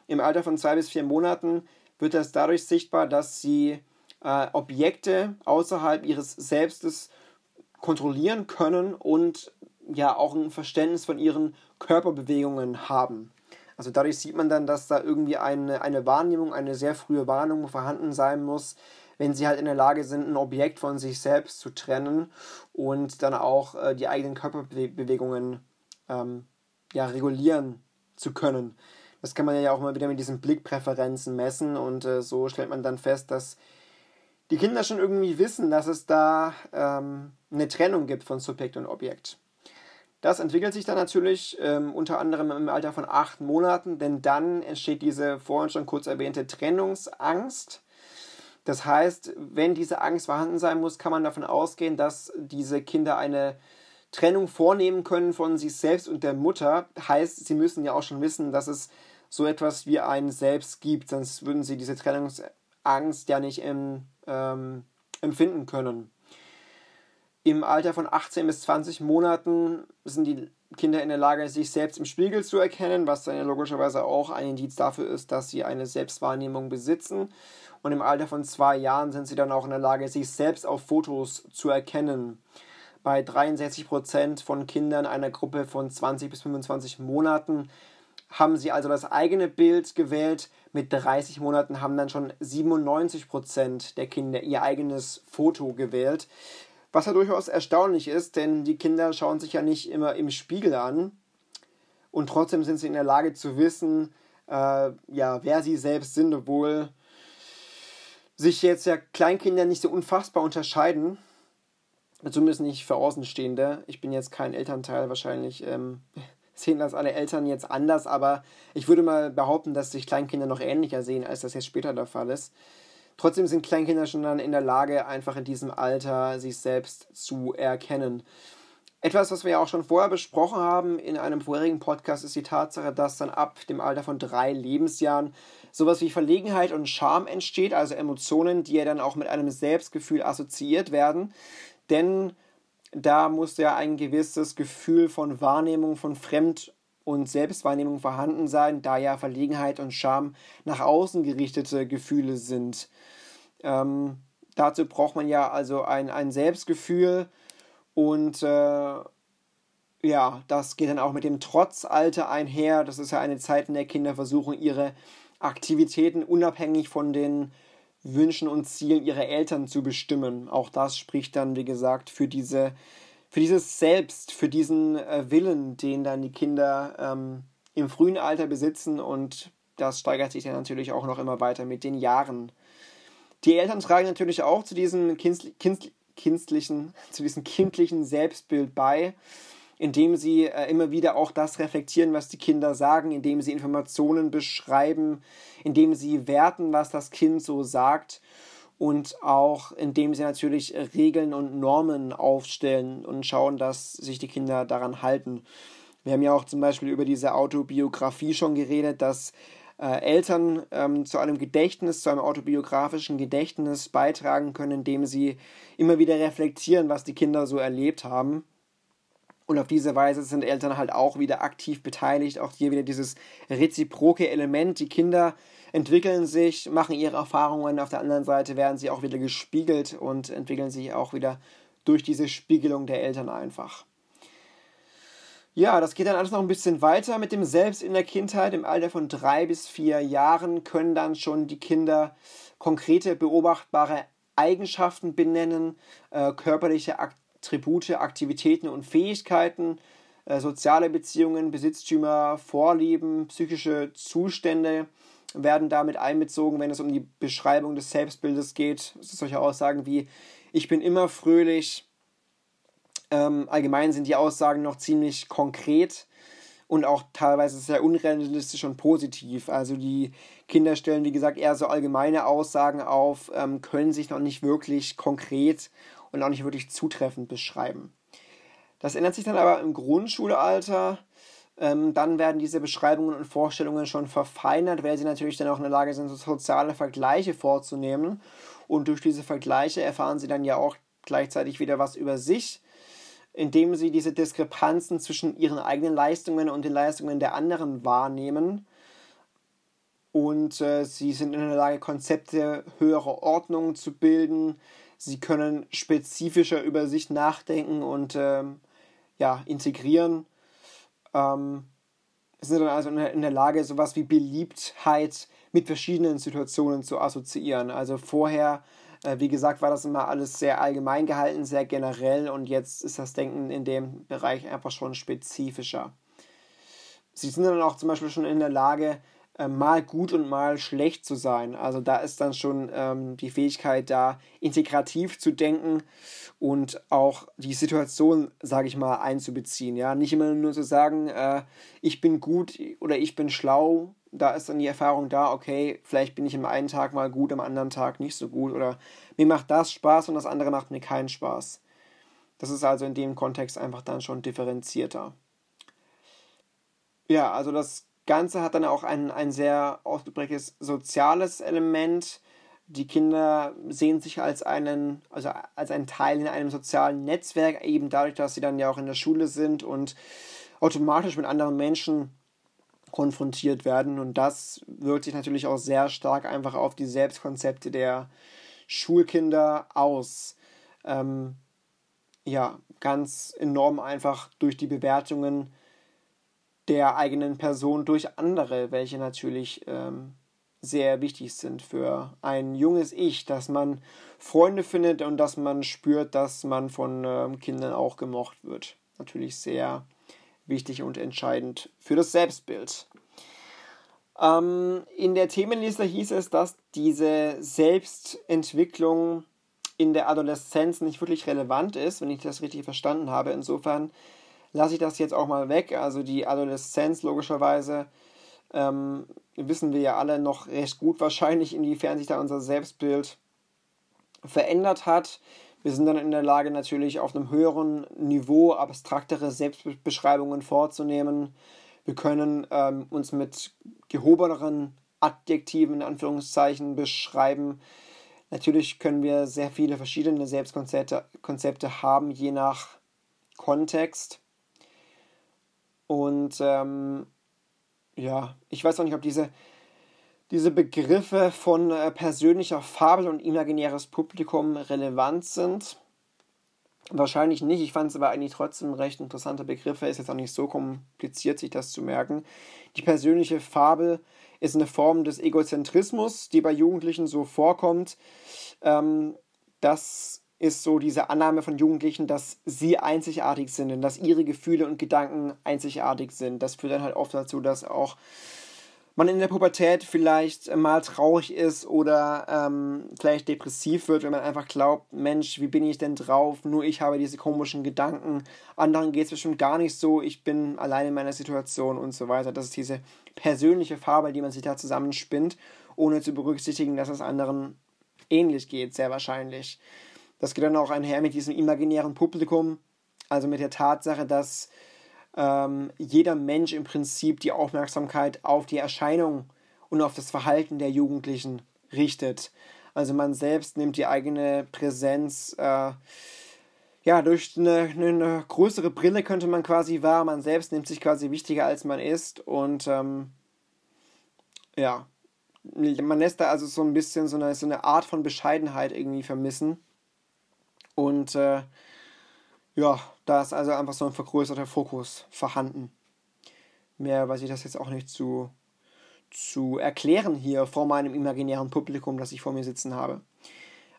Im Alter von zwei bis vier Monaten wird das dadurch sichtbar, dass sie äh, Objekte außerhalb ihres Selbstes kontrollieren können und ja auch ein Verständnis von ihren Körperbewegungen haben. Also dadurch sieht man dann, dass da irgendwie eine, eine Wahrnehmung, eine sehr frühe Warnung vorhanden sein muss, wenn sie halt in der Lage sind, ein Objekt von sich selbst zu trennen und dann auch äh, die eigenen Körperbewegungen ähm, ja, regulieren zu können. Das kann man ja auch immer wieder mit diesen Blickpräferenzen messen und äh, so stellt man dann fest, dass die Kinder schon irgendwie wissen, dass es da ähm, eine Trennung gibt von Subjekt und Objekt. Das entwickelt sich dann natürlich ähm, unter anderem im Alter von acht Monaten, denn dann entsteht diese vorhin schon kurz erwähnte Trennungsangst. Das heißt, wenn diese Angst vorhanden sein muss, kann man davon ausgehen, dass diese Kinder eine Trennung vornehmen können von sich selbst und der Mutter. Heißt, sie müssen ja auch schon wissen, dass es so etwas wie ein Selbst gibt, sonst würden sie diese Trennungsangst ja nicht im, ähm, empfinden können. Im Alter von 18 bis 20 Monaten sind die Kinder in der Lage, sich selbst im Spiegel zu erkennen, was dann logischerweise auch ein Indiz dafür ist, dass sie eine Selbstwahrnehmung besitzen. Und im Alter von zwei Jahren sind sie dann auch in der Lage, sich selbst auf Fotos zu erkennen. Bei 63 Prozent von Kindern einer Gruppe von 20 bis 25 Monaten haben sie also das eigene Bild gewählt. Mit 30 Monaten haben dann schon 97 Prozent der Kinder ihr eigenes Foto gewählt. Was ja durchaus erstaunlich ist, denn die Kinder schauen sich ja nicht immer im Spiegel an. Und trotzdem sind sie in der Lage zu wissen, äh, ja, wer sie selbst sind, obwohl sich jetzt ja Kleinkinder nicht so unfassbar unterscheiden. Zumindest nicht für Außenstehende. Ich bin jetzt kein Elternteil, wahrscheinlich ähm, sehen das alle Eltern jetzt anders, aber ich würde mal behaupten, dass sich Kleinkinder noch ähnlicher sehen, als das jetzt später der Fall ist. Trotzdem sind Kleinkinder schon dann in der Lage, einfach in diesem Alter sich selbst zu erkennen. Etwas, was wir ja auch schon vorher besprochen haben in einem vorherigen Podcast, ist die Tatsache, dass dann ab dem Alter von drei Lebensjahren sowas wie Verlegenheit und Scham entsteht, also Emotionen, die ja dann auch mit einem Selbstgefühl assoziiert werden. Denn da muss ja ein gewisses Gefühl von Wahrnehmung von Fremd- und Selbstwahrnehmung vorhanden sein, da ja Verlegenheit und Scham nach außen gerichtete Gefühle sind. Ähm, dazu braucht man ja also ein, ein Selbstgefühl und äh, ja, das geht dann auch mit dem Trotzalter einher. Das ist ja eine Zeit, in der Kinder versuchen, ihre Aktivitäten unabhängig von den Wünschen und Zielen ihrer Eltern zu bestimmen. Auch das spricht dann, wie gesagt, für diese für dieses Selbst, für diesen äh, Willen, den dann die Kinder ähm, im frühen Alter besitzen und das steigert sich dann natürlich auch noch immer weiter mit den Jahren. Die Eltern tragen natürlich auch zu diesem kinst, kinst, kindlichen, zu diesem kindlichen Selbstbild bei, indem sie äh, immer wieder auch das reflektieren, was die Kinder sagen, indem sie Informationen beschreiben, indem sie werten, was das Kind so sagt und auch indem sie natürlich Regeln und Normen aufstellen und schauen, dass sich die Kinder daran halten. Wir haben ja auch zum Beispiel über diese Autobiografie schon geredet, dass äh, Eltern ähm, zu einem Gedächtnis, zu einem autobiografischen Gedächtnis beitragen können, indem sie immer wieder reflektieren, was die Kinder so erlebt haben. Und auf diese Weise sind Eltern halt auch wieder aktiv beteiligt. Auch hier wieder dieses reziproke Element. Die Kinder entwickeln sich, machen ihre Erfahrungen, auf der anderen Seite werden sie auch wieder gespiegelt und entwickeln sich auch wieder durch diese Spiegelung der Eltern einfach. Ja, das geht dann alles noch ein bisschen weiter mit dem Selbst in der Kindheit. Im Alter von drei bis vier Jahren können dann schon die Kinder konkrete beobachtbare Eigenschaften benennen, äh, körperliche Attribute, Aktivitäten und Fähigkeiten, äh, soziale Beziehungen, Besitztümer, Vorlieben, psychische Zustände werden damit einbezogen, wenn es um die Beschreibung des Selbstbildes geht. Solche Aussagen wie ich bin immer fröhlich. Ähm, allgemein sind die Aussagen noch ziemlich konkret und auch teilweise sehr unrealistisch und positiv. Also die Kinder stellen, wie gesagt, eher so allgemeine Aussagen auf, ähm, können sich noch nicht wirklich konkret und auch nicht wirklich zutreffend beschreiben. Das ändert sich dann aber im Grundschulalter ähm, dann werden diese Beschreibungen und Vorstellungen schon verfeinert, weil sie natürlich dann auch in der Lage sind, so soziale Vergleiche vorzunehmen. Und durch diese Vergleiche erfahren sie dann ja auch gleichzeitig wieder was über sich, indem sie diese Diskrepanzen zwischen ihren eigenen Leistungen und den Leistungen der anderen wahrnehmen. Und äh, sie sind in der Lage, Konzepte höherer Ordnung zu bilden. Sie können spezifischer über sich nachdenken und äh, ja, integrieren ähm, sind dann also in der Lage, sowas wie Beliebtheit mit verschiedenen Situationen zu assoziieren. Also vorher, äh, wie gesagt, war das immer alles sehr allgemein gehalten, sehr generell und jetzt ist das Denken in dem Bereich einfach schon spezifischer. Sie sind dann auch zum Beispiel schon in der Lage, äh, mal gut und mal schlecht zu sein. Also da ist dann schon ähm, die Fähigkeit da, integrativ zu denken und auch die Situation, sage ich mal, einzubeziehen. Ja, nicht immer nur zu sagen, äh, ich bin gut oder ich bin schlau. Da ist dann die Erfahrung da, okay, vielleicht bin ich im einen Tag mal gut, am anderen Tag nicht so gut oder mir macht das Spaß und das andere macht mir keinen Spaß. Das ist also in dem Kontext einfach dann schon differenzierter. Ja, also das Ganze hat dann auch ein, ein sehr ausgeprägtes soziales Element. Die Kinder sehen sich als einen, also als einen Teil in einem sozialen Netzwerk, eben dadurch, dass sie dann ja auch in der Schule sind und automatisch mit anderen Menschen konfrontiert werden. Und das wirkt sich natürlich auch sehr stark einfach auf die Selbstkonzepte der Schulkinder aus. Ähm, ja, ganz enorm einfach durch die Bewertungen der eigenen Person durch andere, welche natürlich ähm, sehr wichtig sind für ein junges Ich, dass man Freunde findet und dass man spürt, dass man von ähm, Kindern auch gemocht wird. Natürlich sehr wichtig und entscheidend für das Selbstbild. Ähm, in der Themenliste hieß es, dass diese Selbstentwicklung in der Adoleszenz nicht wirklich relevant ist, wenn ich das richtig verstanden habe. Insofern lasse ich das jetzt auch mal weg. Also die Adoleszenz logischerweise ähm, wissen wir ja alle noch recht gut wahrscheinlich, inwiefern sich da unser Selbstbild verändert hat. Wir sind dann in der Lage natürlich auf einem höheren Niveau abstraktere Selbstbeschreibungen vorzunehmen. Wir können ähm, uns mit gehobeneren Adjektiven in Anführungszeichen beschreiben. Natürlich können wir sehr viele verschiedene Selbstkonzepte Konzepte haben, je nach Kontext. Und ähm, ja, ich weiß auch nicht, ob diese, diese Begriffe von äh, persönlicher Fabel und imaginäres Publikum relevant sind. Wahrscheinlich nicht. Ich fand es aber eigentlich trotzdem recht interessante Begriffe. Ist jetzt auch nicht so kompliziert, sich das zu merken. Die persönliche Fabel ist eine Form des Egozentrismus, die bei Jugendlichen so vorkommt. Ähm, das ist so diese Annahme von Jugendlichen, dass sie einzigartig sind und dass ihre Gefühle und Gedanken einzigartig sind. Das führt dann halt oft dazu, dass auch man in der Pubertät vielleicht mal traurig ist oder ähm, vielleicht depressiv wird, wenn man einfach glaubt, Mensch, wie bin ich denn drauf? Nur ich habe diese komischen Gedanken. Anderen geht es bestimmt gar nicht so. Ich bin allein in meiner Situation und so weiter. Das ist diese persönliche Farbe, die man sich da zusammenspinnt, ohne zu berücksichtigen, dass es anderen ähnlich geht, sehr wahrscheinlich. Das geht dann auch einher mit diesem imaginären Publikum, also mit der Tatsache, dass ähm, jeder Mensch im Prinzip die Aufmerksamkeit auf die Erscheinung und auf das Verhalten der Jugendlichen richtet. Also man selbst nimmt die eigene Präsenz äh, ja durch eine, eine, größere Brille könnte man quasi wahr. Man selbst nimmt sich quasi wichtiger als man ist und ähm, ja man lässt da also so ein bisschen so eine, so eine Art von Bescheidenheit irgendwie vermissen. Und äh, ja, da ist also einfach so ein vergrößerter Fokus vorhanden. Mehr weiß ich das jetzt auch nicht zu, zu erklären hier vor meinem imaginären Publikum, das ich vor mir sitzen habe.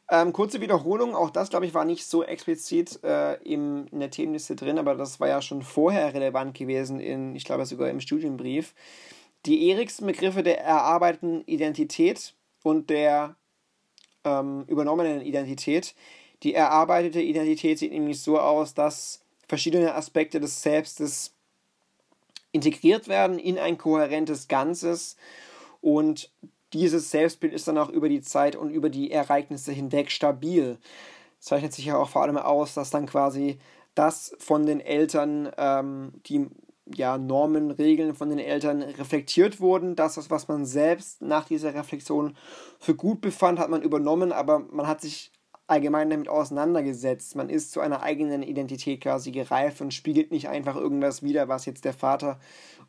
Ähm, kurze Wiederholung, auch das glaube ich war nicht so explizit äh, in der Themenliste drin, aber das war ja schon vorher relevant gewesen, in, ich glaube sogar im Studienbrief. Die erigsten Begriffe der erarbeiteten Identität und der ähm, übernommenen Identität die erarbeitete Identität sieht nämlich so aus, dass verschiedene Aspekte des Selbstes integriert werden in ein kohärentes Ganzes und dieses Selbstbild ist dann auch über die Zeit und über die Ereignisse hinweg stabil. Das zeichnet sich ja auch vor allem aus, dass dann quasi das von den Eltern, ähm, die ja, Normen, Regeln von den Eltern reflektiert wurden. Das, was man selbst nach dieser Reflexion für gut befand, hat man übernommen, aber man hat sich allgemein damit auseinandergesetzt. Man ist zu einer eigenen Identität quasi gereift und spiegelt nicht einfach irgendwas wider, was jetzt der Vater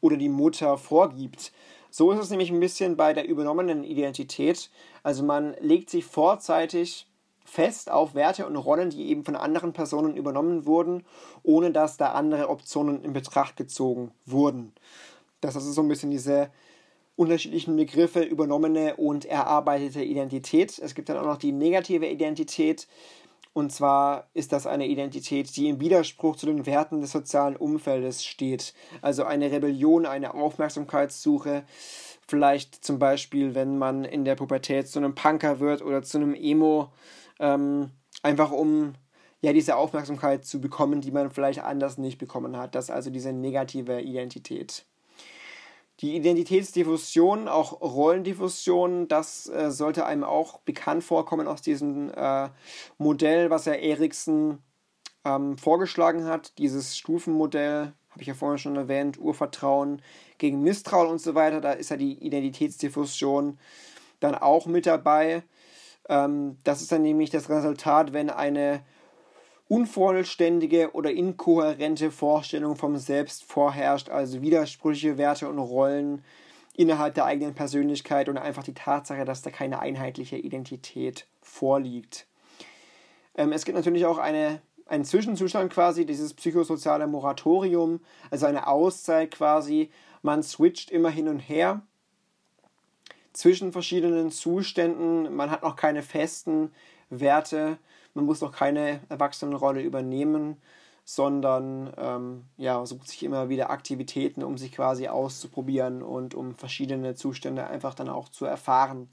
oder die Mutter vorgibt. So ist es nämlich ein bisschen bei der übernommenen Identität. Also man legt sich vorzeitig fest auf Werte und Rollen, die eben von anderen Personen übernommen wurden, ohne dass da andere Optionen in Betracht gezogen wurden. Das ist so ein bisschen diese unterschiedlichen Begriffe übernommene und erarbeitete Identität. Es gibt dann auch noch die negative Identität Und zwar ist das eine Identität, die im Widerspruch zu den Werten des sozialen Umfeldes steht. Also eine Rebellion, eine Aufmerksamkeitssuche. Vielleicht zum Beispiel, wenn man in der Pubertät zu einem Punker wird oder zu einem Emo, ähm, einfach um ja diese Aufmerksamkeit zu bekommen, die man vielleicht anders nicht bekommen hat. Das ist also diese negative Identität. Die Identitätsdiffusion, auch Rollendiffusion, das äh, sollte einem auch bekannt vorkommen aus diesem äh, Modell, was Herr Eriksen ähm, vorgeschlagen hat. Dieses Stufenmodell, habe ich ja vorhin schon erwähnt, Urvertrauen gegen Misstrauen und so weiter. Da ist ja die Identitätsdiffusion dann auch mit dabei. Ähm, das ist dann nämlich das Resultat, wenn eine unvollständige oder inkohärente Vorstellung vom Selbst vorherrscht, also widersprüchliche Werte und Rollen innerhalb der eigenen Persönlichkeit und einfach die Tatsache, dass da keine einheitliche Identität vorliegt. Ähm, es gibt natürlich auch eine, einen Zwischenzustand quasi, dieses psychosoziale Moratorium, also eine Auszeit quasi. Man switcht immer hin und her zwischen verschiedenen Zuständen. Man hat noch keine festen Werte man muss noch keine Erwachsenenrolle übernehmen, sondern ähm, ja, sucht sich immer wieder Aktivitäten, um sich quasi auszuprobieren und um verschiedene Zustände einfach dann auch zu erfahren.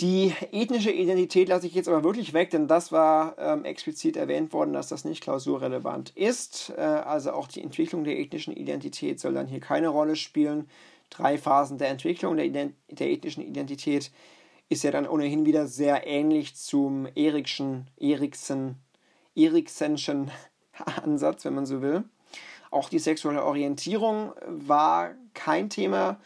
Die ethnische Identität lasse ich jetzt aber wirklich weg, denn das war ähm, explizit erwähnt worden, dass das nicht klausurrelevant ist. Äh, also auch die Entwicklung der ethnischen Identität soll dann hier keine Rolle spielen. Drei Phasen der Entwicklung der, Ident der ethnischen Identität ist ja dann ohnehin wieder sehr ähnlich zum Erikschen, Eriksen, Eriksenschen Ansatz, wenn man so will. Auch die sexuelle Orientierung war kein Thema.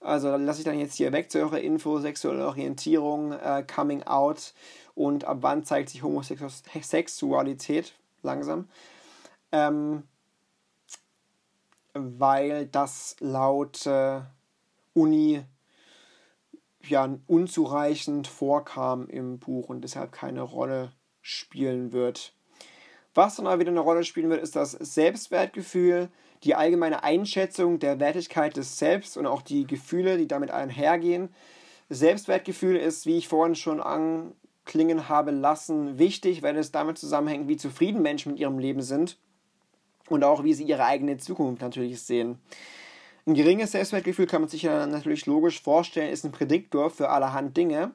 Also lasse ich dann jetzt hier weg zu eurer Info, sexuelle Orientierung, äh, Coming Out und ab wann zeigt sich Homosexualität langsam. Ähm, weil das laut äh, Uni ja unzureichend vorkam im Buch und deshalb keine Rolle spielen wird. Was dann aber wieder eine Rolle spielen wird, ist das Selbstwertgefühl, die allgemeine Einschätzung der Wertigkeit des Selbst und auch die Gefühle, die damit einhergehen. Selbstwertgefühl ist, wie ich vorhin schon anklingen habe lassen, wichtig, weil es damit zusammenhängt, wie zufrieden Menschen mit ihrem Leben sind und auch wie sie ihre eigene Zukunft natürlich sehen. Ein geringes Selbstwertgefühl kann man sich ja natürlich logisch vorstellen, ist ein Prädiktor für allerhand Dinge,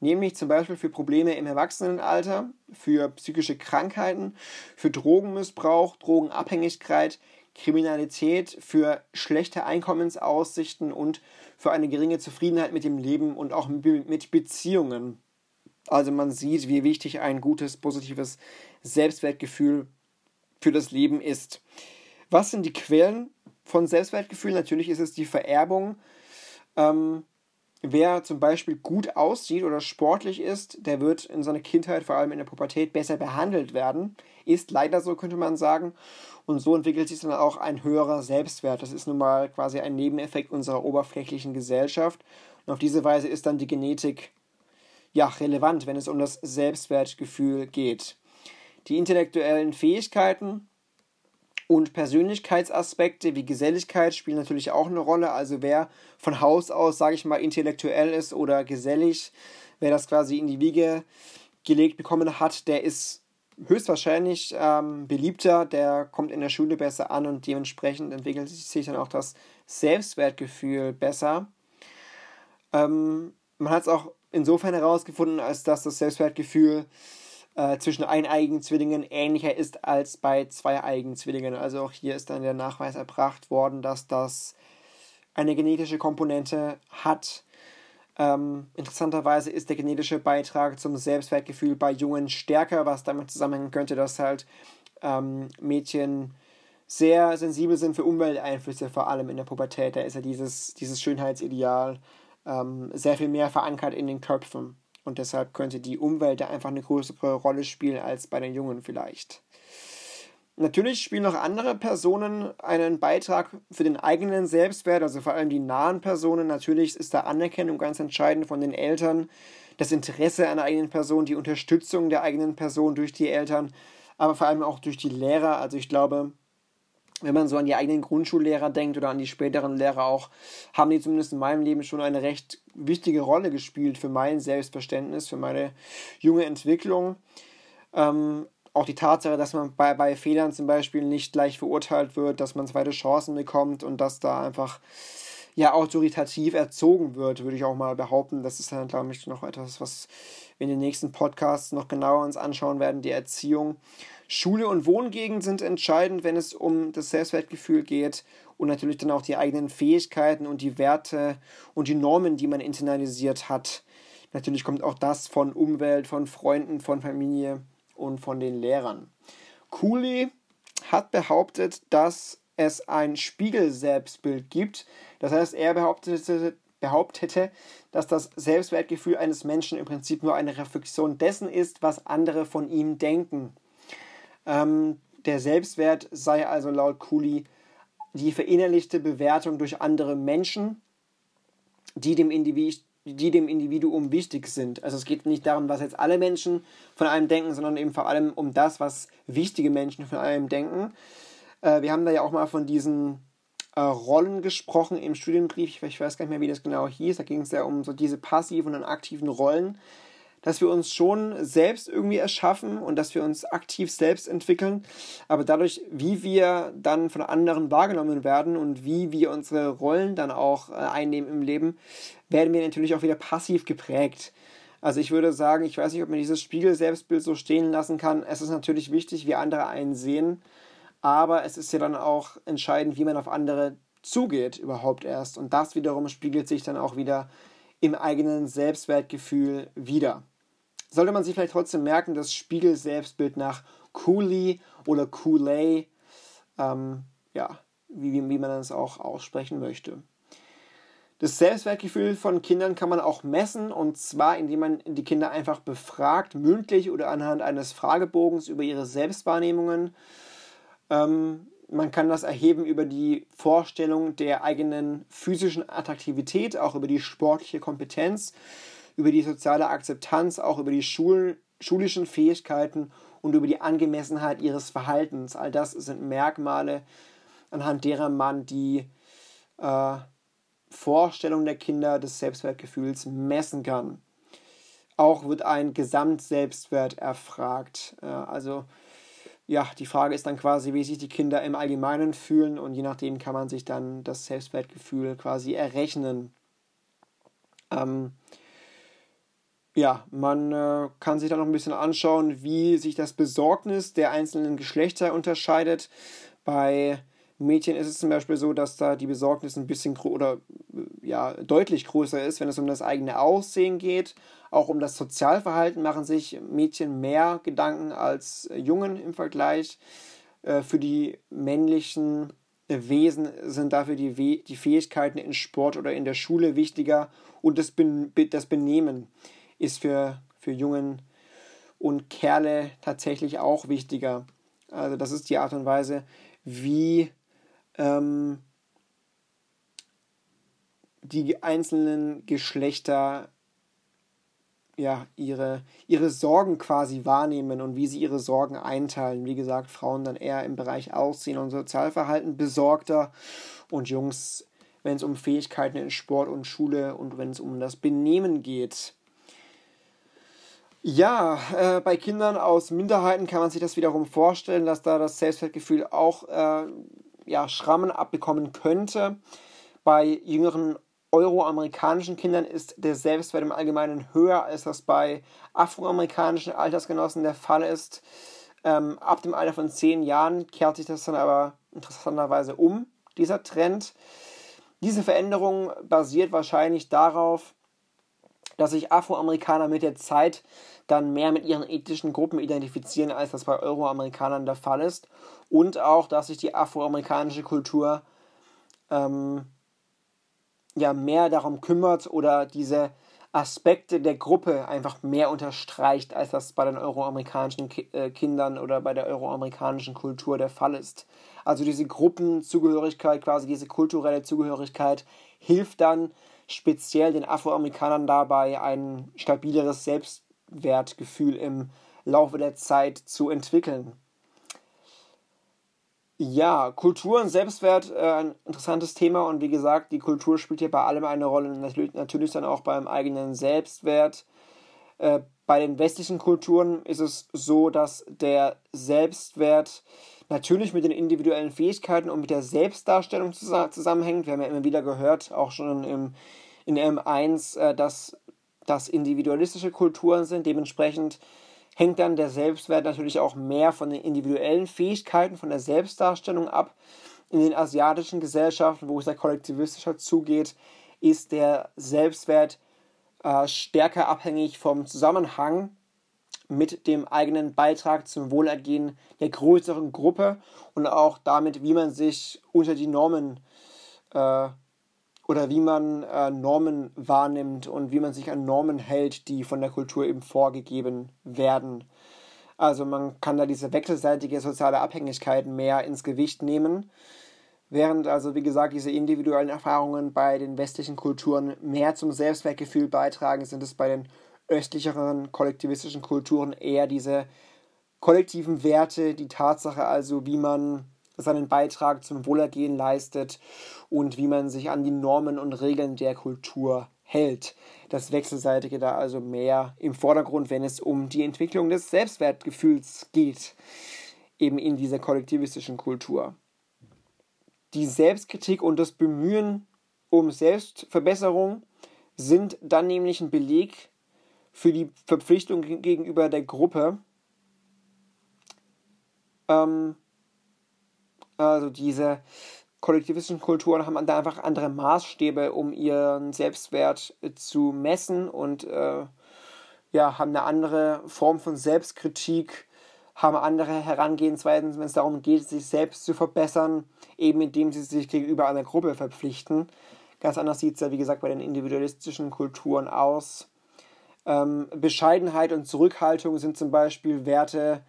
nämlich zum Beispiel für Probleme im Erwachsenenalter, für psychische Krankheiten, für Drogenmissbrauch, Drogenabhängigkeit, Kriminalität, für schlechte Einkommensaussichten und für eine geringe Zufriedenheit mit dem Leben und auch mit Beziehungen. Also man sieht, wie wichtig ein gutes, positives Selbstwertgefühl für das Leben ist. Was sind die Quellen von Selbstwertgefühl. Natürlich ist es die Vererbung. Ähm, wer zum Beispiel gut aussieht oder sportlich ist, der wird in seiner Kindheit, vor allem in der Pubertät, besser behandelt werden. Ist leider so, könnte man sagen. Und so entwickelt sich dann auch ein höherer Selbstwert. Das ist nun mal quasi ein Nebeneffekt unserer oberflächlichen Gesellschaft. Und auf diese Weise ist dann die Genetik ja relevant, wenn es um das Selbstwertgefühl geht. Die intellektuellen Fähigkeiten und Persönlichkeitsaspekte wie Geselligkeit spielen natürlich auch eine Rolle. Also wer von Haus aus, sage ich mal, intellektuell ist oder gesellig, wer das quasi in die Wiege gelegt bekommen hat, der ist höchstwahrscheinlich ähm, beliebter, der kommt in der Schule besser an und dementsprechend entwickelt sich dann auch das Selbstwertgefühl besser. Ähm, man hat es auch insofern herausgefunden, als dass das Selbstwertgefühl äh, zwischen eineigen Zwillingen ähnlicher ist als bei zweieigen Zwillingen. Also auch hier ist dann der Nachweis erbracht worden, dass das eine genetische Komponente hat. Ähm, interessanterweise ist der genetische Beitrag zum Selbstwertgefühl bei Jungen stärker, was damit zusammenhängen könnte, dass halt ähm, Mädchen sehr sensibel sind für Umwelteinflüsse, vor allem in der Pubertät. Da ist ja dieses, dieses Schönheitsideal ähm, sehr viel mehr verankert in den Köpfen. Und deshalb könnte die Umwelt da einfach eine größere Rolle spielen als bei den Jungen vielleicht. Natürlich spielen noch andere Personen einen Beitrag für den eigenen Selbstwert, also vor allem die nahen Personen. Natürlich ist da Anerkennung ganz entscheidend von den Eltern, das Interesse an der eigenen Person, die Unterstützung der eigenen Person durch die Eltern, aber vor allem auch durch die Lehrer. Also ich glaube, wenn man so an die eigenen Grundschullehrer denkt oder an die späteren Lehrer auch, haben die zumindest in meinem Leben schon eine recht wichtige Rolle gespielt für mein Selbstverständnis, für meine junge Entwicklung. Ähm, auch die Tatsache, dass man bei, bei Fehlern zum Beispiel nicht gleich verurteilt wird, dass man zweite Chancen bekommt und dass da einfach ja autoritativ erzogen wird, würde ich auch mal behaupten. Das ist dann, glaube ich, noch etwas, was wir in den nächsten Podcasts noch genauer uns anschauen werden, die Erziehung. Schule und Wohngegend sind entscheidend, wenn es um das Selbstwertgefühl geht und natürlich dann auch die eigenen Fähigkeiten und die Werte und die Normen, die man internalisiert hat. Natürlich kommt auch das von Umwelt, von Freunden, von Familie und von den Lehrern. Cooley hat behauptet, dass es ein Spiegel-Selbstbild gibt. Das heißt, er behauptete, behauptete, dass das Selbstwertgefühl eines Menschen im Prinzip nur eine Reflexion dessen ist, was andere von ihm denken. Ähm, der Selbstwert sei also laut Cooley die verinnerlichte Bewertung durch andere Menschen, die dem, die dem Individuum wichtig sind. Also es geht nicht darum, was jetzt alle Menschen von einem denken, sondern eben vor allem um das, was wichtige Menschen von einem denken. Äh, wir haben da ja auch mal von diesen äh, Rollen gesprochen im Studienbrief. Ich, ich, weiß gar nicht mehr, wie das genau hieß. Da ging es ja um so diese passiven und aktiven Rollen dass wir uns schon selbst irgendwie erschaffen und dass wir uns aktiv selbst entwickeln. Aber dadurch, wie wir dann von anderen wahrgenommen werden und wie wir unsere Rollen dann auch äh, einnehmen im Leben, werden wir natürlich auch wieder passiv geprägt. Also ich würde sagen, ich weiß nicht, ob man dieses Spiegel-Selbstbild so stehen lassen kann. Es ist natürlich wichtig, wie andere einen sehen, aber es ist ja dann auch entscheidend, wie man auf andere zugeht überhaupt erst. Und das wiederum spiegelt sich dann auch wieder im eigenen Selbstwertgefühl wieder sollte man sich vielleicht trotzdem merken, das Spiegel-Selbstbild nach Cooley oder Cooley, ähm, ja, wie, wie man das auch aussprechen möchte. Das Selbstwertgefühl von Kindern kann man auch messen und zwar indem man die Kinder einfach befragt, mündlich oder anhand eines Fragebogens über ihre Selbstwahrnehmungen. Ähm, man kann das erheben über die Vorstellung der eigenen physischen Attraktivität, auch über die sportliche Kompetenz, über die soziale Akzeptanz, auch über die Schul schulischen Fähigkeiten und über die Angemessenheit ihres Verhaltens. All das sind Merkmale, anhand derer man die äh, Vorstellung der Kinder des Selbstwertgefühls messen kann. Auch wird ein Gesamtselbstwert erfragt. Äh, also ja, die Frage ist dann quasi, wie sich die Kinder im Allgemeinen fühlen und je nachdem kann man sich dann das Selbstwertgefühl quasi errechnen. Ähm, ja, man äh, kann sich da noch ein bisschen anschauen, wie sich das Besorgnis der einzelnen Geschlechter unterscheidet. Bei Mädchen ist es zum Beispiel so, dass da die Besorgnis ein bisschen oder äh, ja deutlich größer ist, wenn es um das eigene Aussehen geht. Auch um das Sozialverhalten machen sich Mädchen mehr Gedanken als Jungen im Vergleich. Äh, für die männlichen Wesen sind dafür die, We die Fähigkeiten in Sport oder in der Schule wichtiger und das, ben das Benehmen ist für, für Jungen und Kerle tatsächlich auch wichtiger. Also das ist die Art und Weise, wie ähm, die einzelnen Geschlechter ja, ihre, ihre Sorgen quasi wahrnehmen und wie sie ihre Sorgen einteilen. Wie gesagt, Frauen dann eher im Bereich Aussehen und Sozialverhalten besorgter und Jungs, wenn es um Fähigkeiten in Sport und Schule und wenn es um das Benehmen geht. Ja, äh, bei Kindern aus Minderheiten kann man sich das wiederum vorstellen, dass da das Selbstwertgefühl auch äh, ja, Schrammen abbekommen könnte. Bei jüngeren euroamerikanischen Kindern ist der Selbstwert im Allgemeinen höher, als das bei afroamerikanischen Altersgenossen der Fall ist. Ähm, ab dem Alter von zehn Jahren kehrt sich das dann aber interessanterweise um, dieser Trend. Diese Veränderung basiert wahrscheinlich darauf, dass sich Afroamerikaner mit der Zeit dann mehr mit ihren ethischen Gruppen identifizieren, als das bei Euroamerikanern der Fall ist. Und auch, dass sich die afroamerikanische Kultur ähm, ja mehr darum kümmert oder diese Aspekte der Gruppe einfach mehr unterstreicht, als das bei den euroamerikanischen Ki äh, Kindern oder bei der euroamerikanischen Kultur der Fall ist. Also diese Gruppenzugehörigkeit, quasi diese kulturelle Zugehörigkeit, hilft dann speziell den Afroamerikanern dabei, ein stabileres Selbst Selbstwertgefühl im Laufe der Zeit zu entwickeln. Ja, Kultur und Selbstwert, äh, ein interessantes Thema und wie gesagt, die Kultur spielt hier bei allem eine Rolle, natürlich, natürlich dann auch beim eigenen Selbstwert. Äh, bei den westlichen Kulturen ist es so, dass der Selbstwert natürlich mit den individuellen Fähigkeiten und mit der Selbstdarstellung zusammenhängt. Wir haben ja immer wieder gehört, auch schon im, in M1, äh, dass das individualistische Kulturen sind. Dementsprechend hängt dann der Selbstwert natürlich auch mehr von den individuellen Fähigkeiten, von der Selbstdarstellung ab. In den asiatischen Gesellschaften, wo es ja kollektivistischer zugeht, ist der Selbstwert äh, stärker abhängig vom Zusammenhang mit dem eigenen Beitrag zum Wohlergehen der größeren Gruppe und auch damit, wie man sich unter die Normen äh, oder wie man äh, Normen wahrnimmt und wie man sich an Normen hält, die von der Kultur eben vorgegeben werden. Also man kann da diese wechselseitige soziale Abhängigkeit mehr ins Gewicht nehmen, während also wie gesagt diese individuellen Erfahrungen bei den westlichen Kulturen mehr zum Selbstwertgefühl beitragen, sind es bei den östlicheren kollektivistischen Kulturen eher diese kollektiven Werte, die Tatsache also, wie man seinen Beitrag zum Wohlergehen leistet und wie man sich an die Normen und Regeln der Kultur hält. Das Wechselseitige da also mehr im Vordergrund, wenn es um die Entwicklung des Selbstwertgefühls geht, eben in dieser kollektivistischen Kultur. Die Selbstkritik und das Bemühen um Selbstverbesserung sind dann nämlich ein Beleg für die Verpflichtung gegenüber der Gruppe. Ähm, also diese kollektivistischen Kulturen haben da einfach andere Maßstäbe, um ihren Selbstwert äh, zu messen und äh, ja, haben eine andere Form von Selbstkritik, haben andere Herangehensweisen, wenn es darum geht, sich selbst zu verbessern, eben indem sie sich gegenüber einer Gruppe verpflichten. Ganz anders sieht es ja, wie gesagt, bei den individualistischen Kulturen aus. Ähm, Bescheidenheit und Zurückhaltung sind zum Beispiel Werte,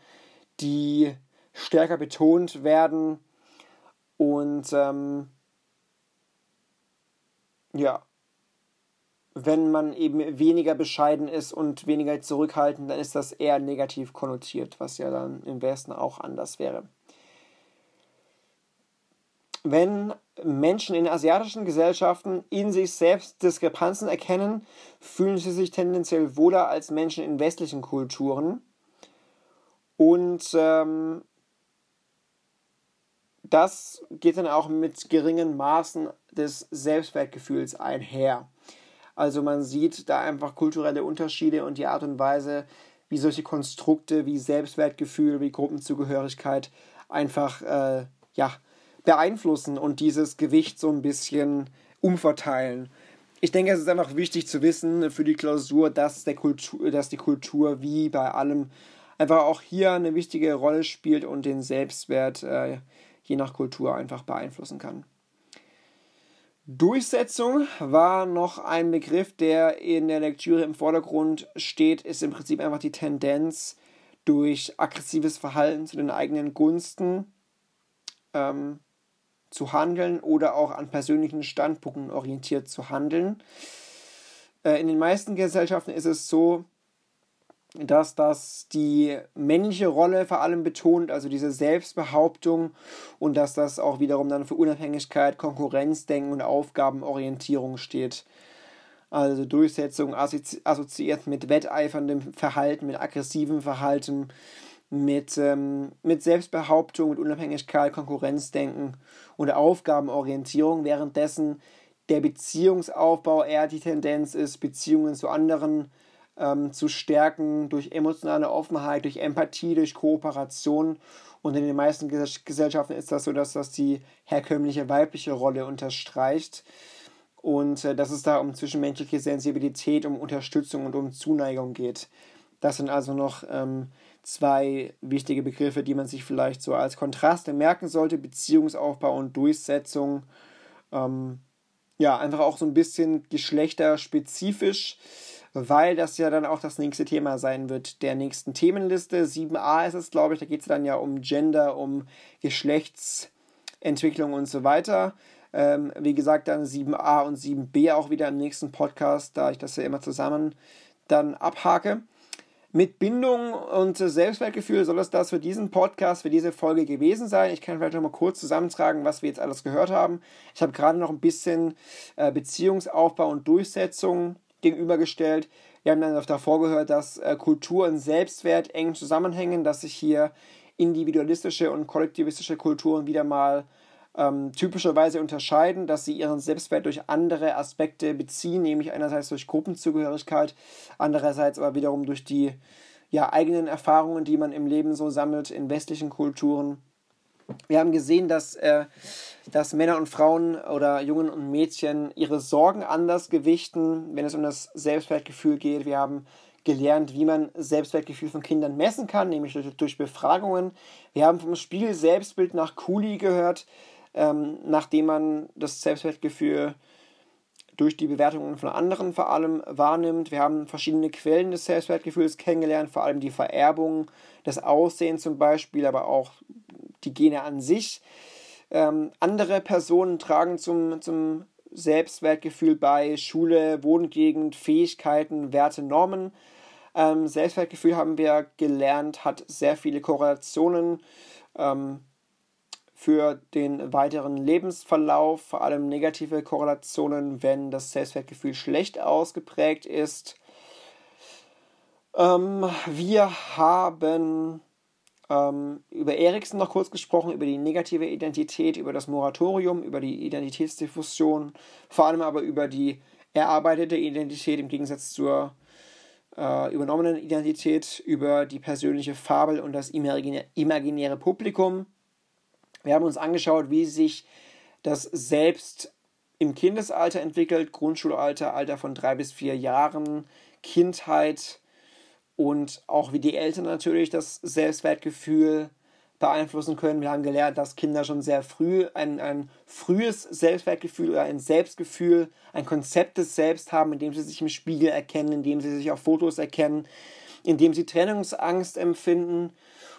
die stärker betont werden und ähm, ja, wenn man eben weniger bescheiden ist und weniger zurückhaltend, dann ist das eher negativ konnotiert, was ja dann im Westen auch anders wäre. Wenn Menschen in asiatischen Gesellschaften in sich selbst Diskrepanzen erkennen, fühlen sie sich tendenziell wohler als Menschen in westlichen Kulturen. Und ähm, das geht dann auch mit geringen Maßen des Selbstwertgefühls einher. Also man sieht da einfach kulturelle Unterschiede und die Art und Weise, wie solche Konstrukte wie Selbstwertgefühl, wie Gruppenzugehörigkeit einfach äh, ja, beeinflussen und dieses Gewicht so ein bisschen umverteilen. Ich denke, es ist einfach wichtig zu wissen für die Klausur, dass, der Kultur, dass die Kultur wie bei allem einfach auch hier eine wichtige Rolle spielt und den Selbstwert äh, je nach Kultur einfach beeinflussen kann. Durchsetzung war noch ein Begriff, der in der Lektüre im Vordergrund steht, ist im Prinzip einfach die Tendenz, durch aggressives Verhalten zu den eigenen Gunsten ähm, zu handeln oder auch an persönlichen Standpunkten orientiert zu handeln. Äh, in den meisten Gesellschaften ist es so, dass das die männliche Rolle vor allem betont, also diese Selbstbehauptung und dass das auch wiederum dann für Unabhängigkeit, Konkurrenzdenken und Aufgabenorientierung steht. Also Durchsetzung assoziiert mit wetteiferndem Verhalten, mit aggressivem Verhalten, mit, ähm, mit Selbstbehauptung, mit Unabhängigkeit, Konkurrenzdenken und Aufgabenorientierung, währenddessen der Beziehungsaufbau eher die Tendenz ist, Beziehungen zu anderen ähm, zu stärken durch emotionale Offenheit, durch Empathie, durch Kooperation. Und in den meisten Gesellschaften ist das so, dass das die herkömmliche weibliche Rolle unterstreicht. Und äh, dass es da um zwischenmenschliche Sensibilität, um Unterstützung und um Zuneigung geht. Das sind also noch ähm, zwei wichtige Begriffe, die man sich vielleicht so als Kontraste merken sollte: Beziehungsaufbau und Durchsetzung. Ähm, ja, einfach auch so ein bisschen geschlechterspezifisch weil das ja dann auch das nächste Thema sein wird der nächsten Themenliste. 7a ist es, glaube ich, da geht es dann ja um Gender, um Geschlechtsentwicklung und so weiter. Ähm, wie gesagt, dann 7a und 7b auch wieder im nächsten Podcast, da ich das ja immer zusammen dann abhake. Mit Bindung und Selbstwertgefühl soll es das für diesen Podcast, für diese Folge gewesen sein. Ich kann vielleicht noch mal kurz zusammentragen, was wir jetzt alles gehört haben. Ich habe gerade noch ein bisschen äh, Beziehungsaufbau und Durchsetzung gegenübergestellt. Wir haben dann davor gehört, dass äh, Kultur und Selbstwert eng zusammenhängen, dass sich hier individualistische und kollektivistische Kulturen wieder mal ähm, typischerweise unterscheiden, dass sie ihren Selbstwert durch andere Aspekte beziehen, nämlich einerseits durch Gruppenzugehörigkeit, andererseits aber wiederum durch die ja, eigenen Erfahrungen, die man im Leben so sammelt in westlichen Kulturen. Wir haben gesehen, dass, äh, dass Männer und Frauen oder Jungen und Mädchen ihre Sorgen anders gewichten, wenn es um das Selbstwertgefühl geht. Wir haben gelernt, wie man Selbstwertgefühl von Kindern messen kann, nämlich durch, durch Befragungen. Wir haben vom Spiel Selbstbild nach Kuli gehört, ähm, nachdem man das Selbstwertgefühl durch die Bewertungen von anderen vor allem wahrnimmt. Wir haben verschiedene Quellen des Selbstwertgefühls kennengelernt, vor allem die Vererbung, das Aussehen zum Beispiel, aber auch die Gene an sich. Ähm, andere Personen tragen zum, zum Selbstwertgefühl bei Schule, Wohngegend, Fähigkeiten, Werte, Normen. Ähm, Selbstwertgefühl haben wir gelernt, hat sehr viele Korrelationen. Ähm, für den weiteren Lebensverlauf, vor allem negative Korrelationen, wenn das Selbstwertgefühl schlecht ausgeprägt ist. Ähm, wir haben ähm, über Erikson noch kurz gesprochen, über die negative Identität, über das Moratorium, über die Identitätsdiffusion, vor allem aber über die erarbeitete Identität im Gegensatz zur äh, übernommenen Identität, über die persönliche Fabel und das imaginäre Publikum. Wir haben uns angeschaut, wie sich das Selbst im Kindesalter entwickelt, Grundschulalter, Alter von drei bis vier Jahren, Kindheit und auch wie die Eltern natürlich das Selbstwertgefühl beeinflussen können. Wir haben gelernt, dass Kinder schon sehr früh ein, ein frühes Selbstwertgefühl oder ein Selbstgefühl, ein Konzept des Selbst haben, in dem sie sich im Spiegel erkennen, in dem sie sich auf Fotos erkennen, in dem sie Trennungsangst empfinden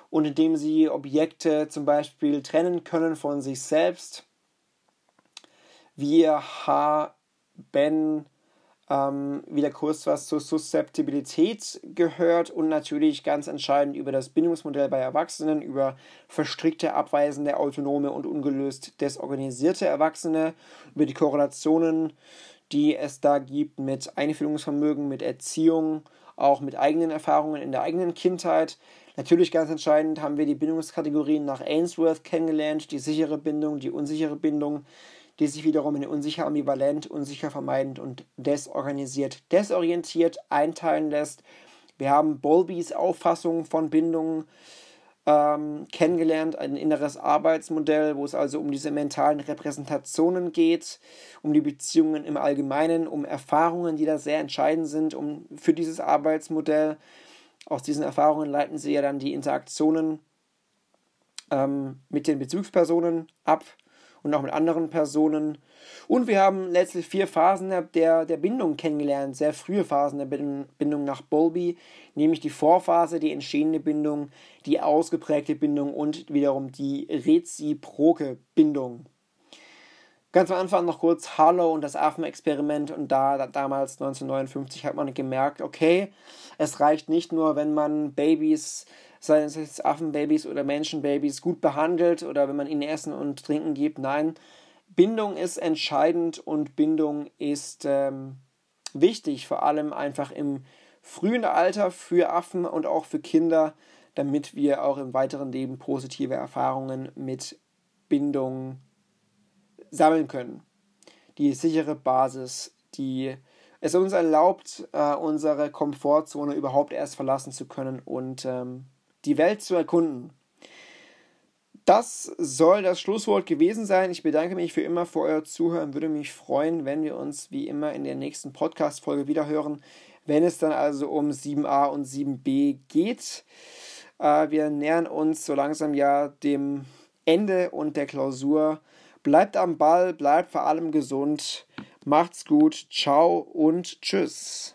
und indem sie Objekte zum Beispiel trennen können von sich selbst. Wir haben ähm, wieder kurz was zur Suszeptibilität gehört und natürlich ganz entscheidend über das Bindungsmodell bei Erwachsenen, über verstrickte, abweisende, autonome und ungelöst desorganisierte Erwachsene, über die Korrelationen, die es da gibt mit Einfühlungsvermögen, mit Erziehung, auch mit eigenen Erfahrungen in der eigenen Kindheit. Natürlich ganz entscheidend haben wir die Bindungskategorien nach Ainsworth kennengelernt, die sichere Bindung, die unsichere Bindung, die sich wiederum in unsicher ambivalent, unsicher vermeidend und desorganisiert, desorientiert einteilen lässt. Wir haben Bowlbys Auffassung von Bindungen ähm, kennengelernt, ein inneres Arbeitsmodell, wo es also um diese mentalen Repräsentationen geht, um die Beziehungen im Allgemeinen, um Erfahrungen, die da sehr entscheidend sind um, für dieses Arbeitsmodell. Aus diesen Erfahrungen leiten sie ja dann die Interaktionen ähm, mit den Bezugspersonen ab und auch mit anderen Personen. Und wir haben letztlich vier Phasen der, der Bindung kennengelernt, sehr frühe Phasen der Bindung nach Bowlby, nämlich die Vorphase, die entstehende Bindung, die ausgeprägte Bindung und wiederum die reziproke Bindung. Ganz am Anfang noch kurz Harlow und das Affenexperiment und da, da, damals 1959 hat man gemerkt, okay, es reicht nicht nur, wenn man Babys, seien es jetzt Affenbabys oder Menschenbabys, gut behandelt oder wenn man ihnen Essen und Trinken gibt. Nein, Bindung ist entscheidend und Bindung ist ähm, wichtig, vor allem einfach im frühen Alter für Affen und auch für Kinder, damit wir auch im weiteren Leben positive Erfahrungen mit Bindung sammeln können. Die sichere Basis, die es uns erlaubt, äh, unsere Komfortzone überhaupt erst verlassen zu können und ähm, die Welt zu erkunden. Das soll das Schlusswort gewesen sein. Ich bedanke mich für immer für euer Zuhören. Würde mich freuen, wenn wir uns wie immer in der nächsten Podcast-Folge wieder hören, wenn es dann also um 7a und 7b geht. Äh, wir nähern uns so langsam ja dem Ende und der Klausur. Bleibt am Ball, bleibt vor allem gesund. Macht's gut. Ciao und tschüss.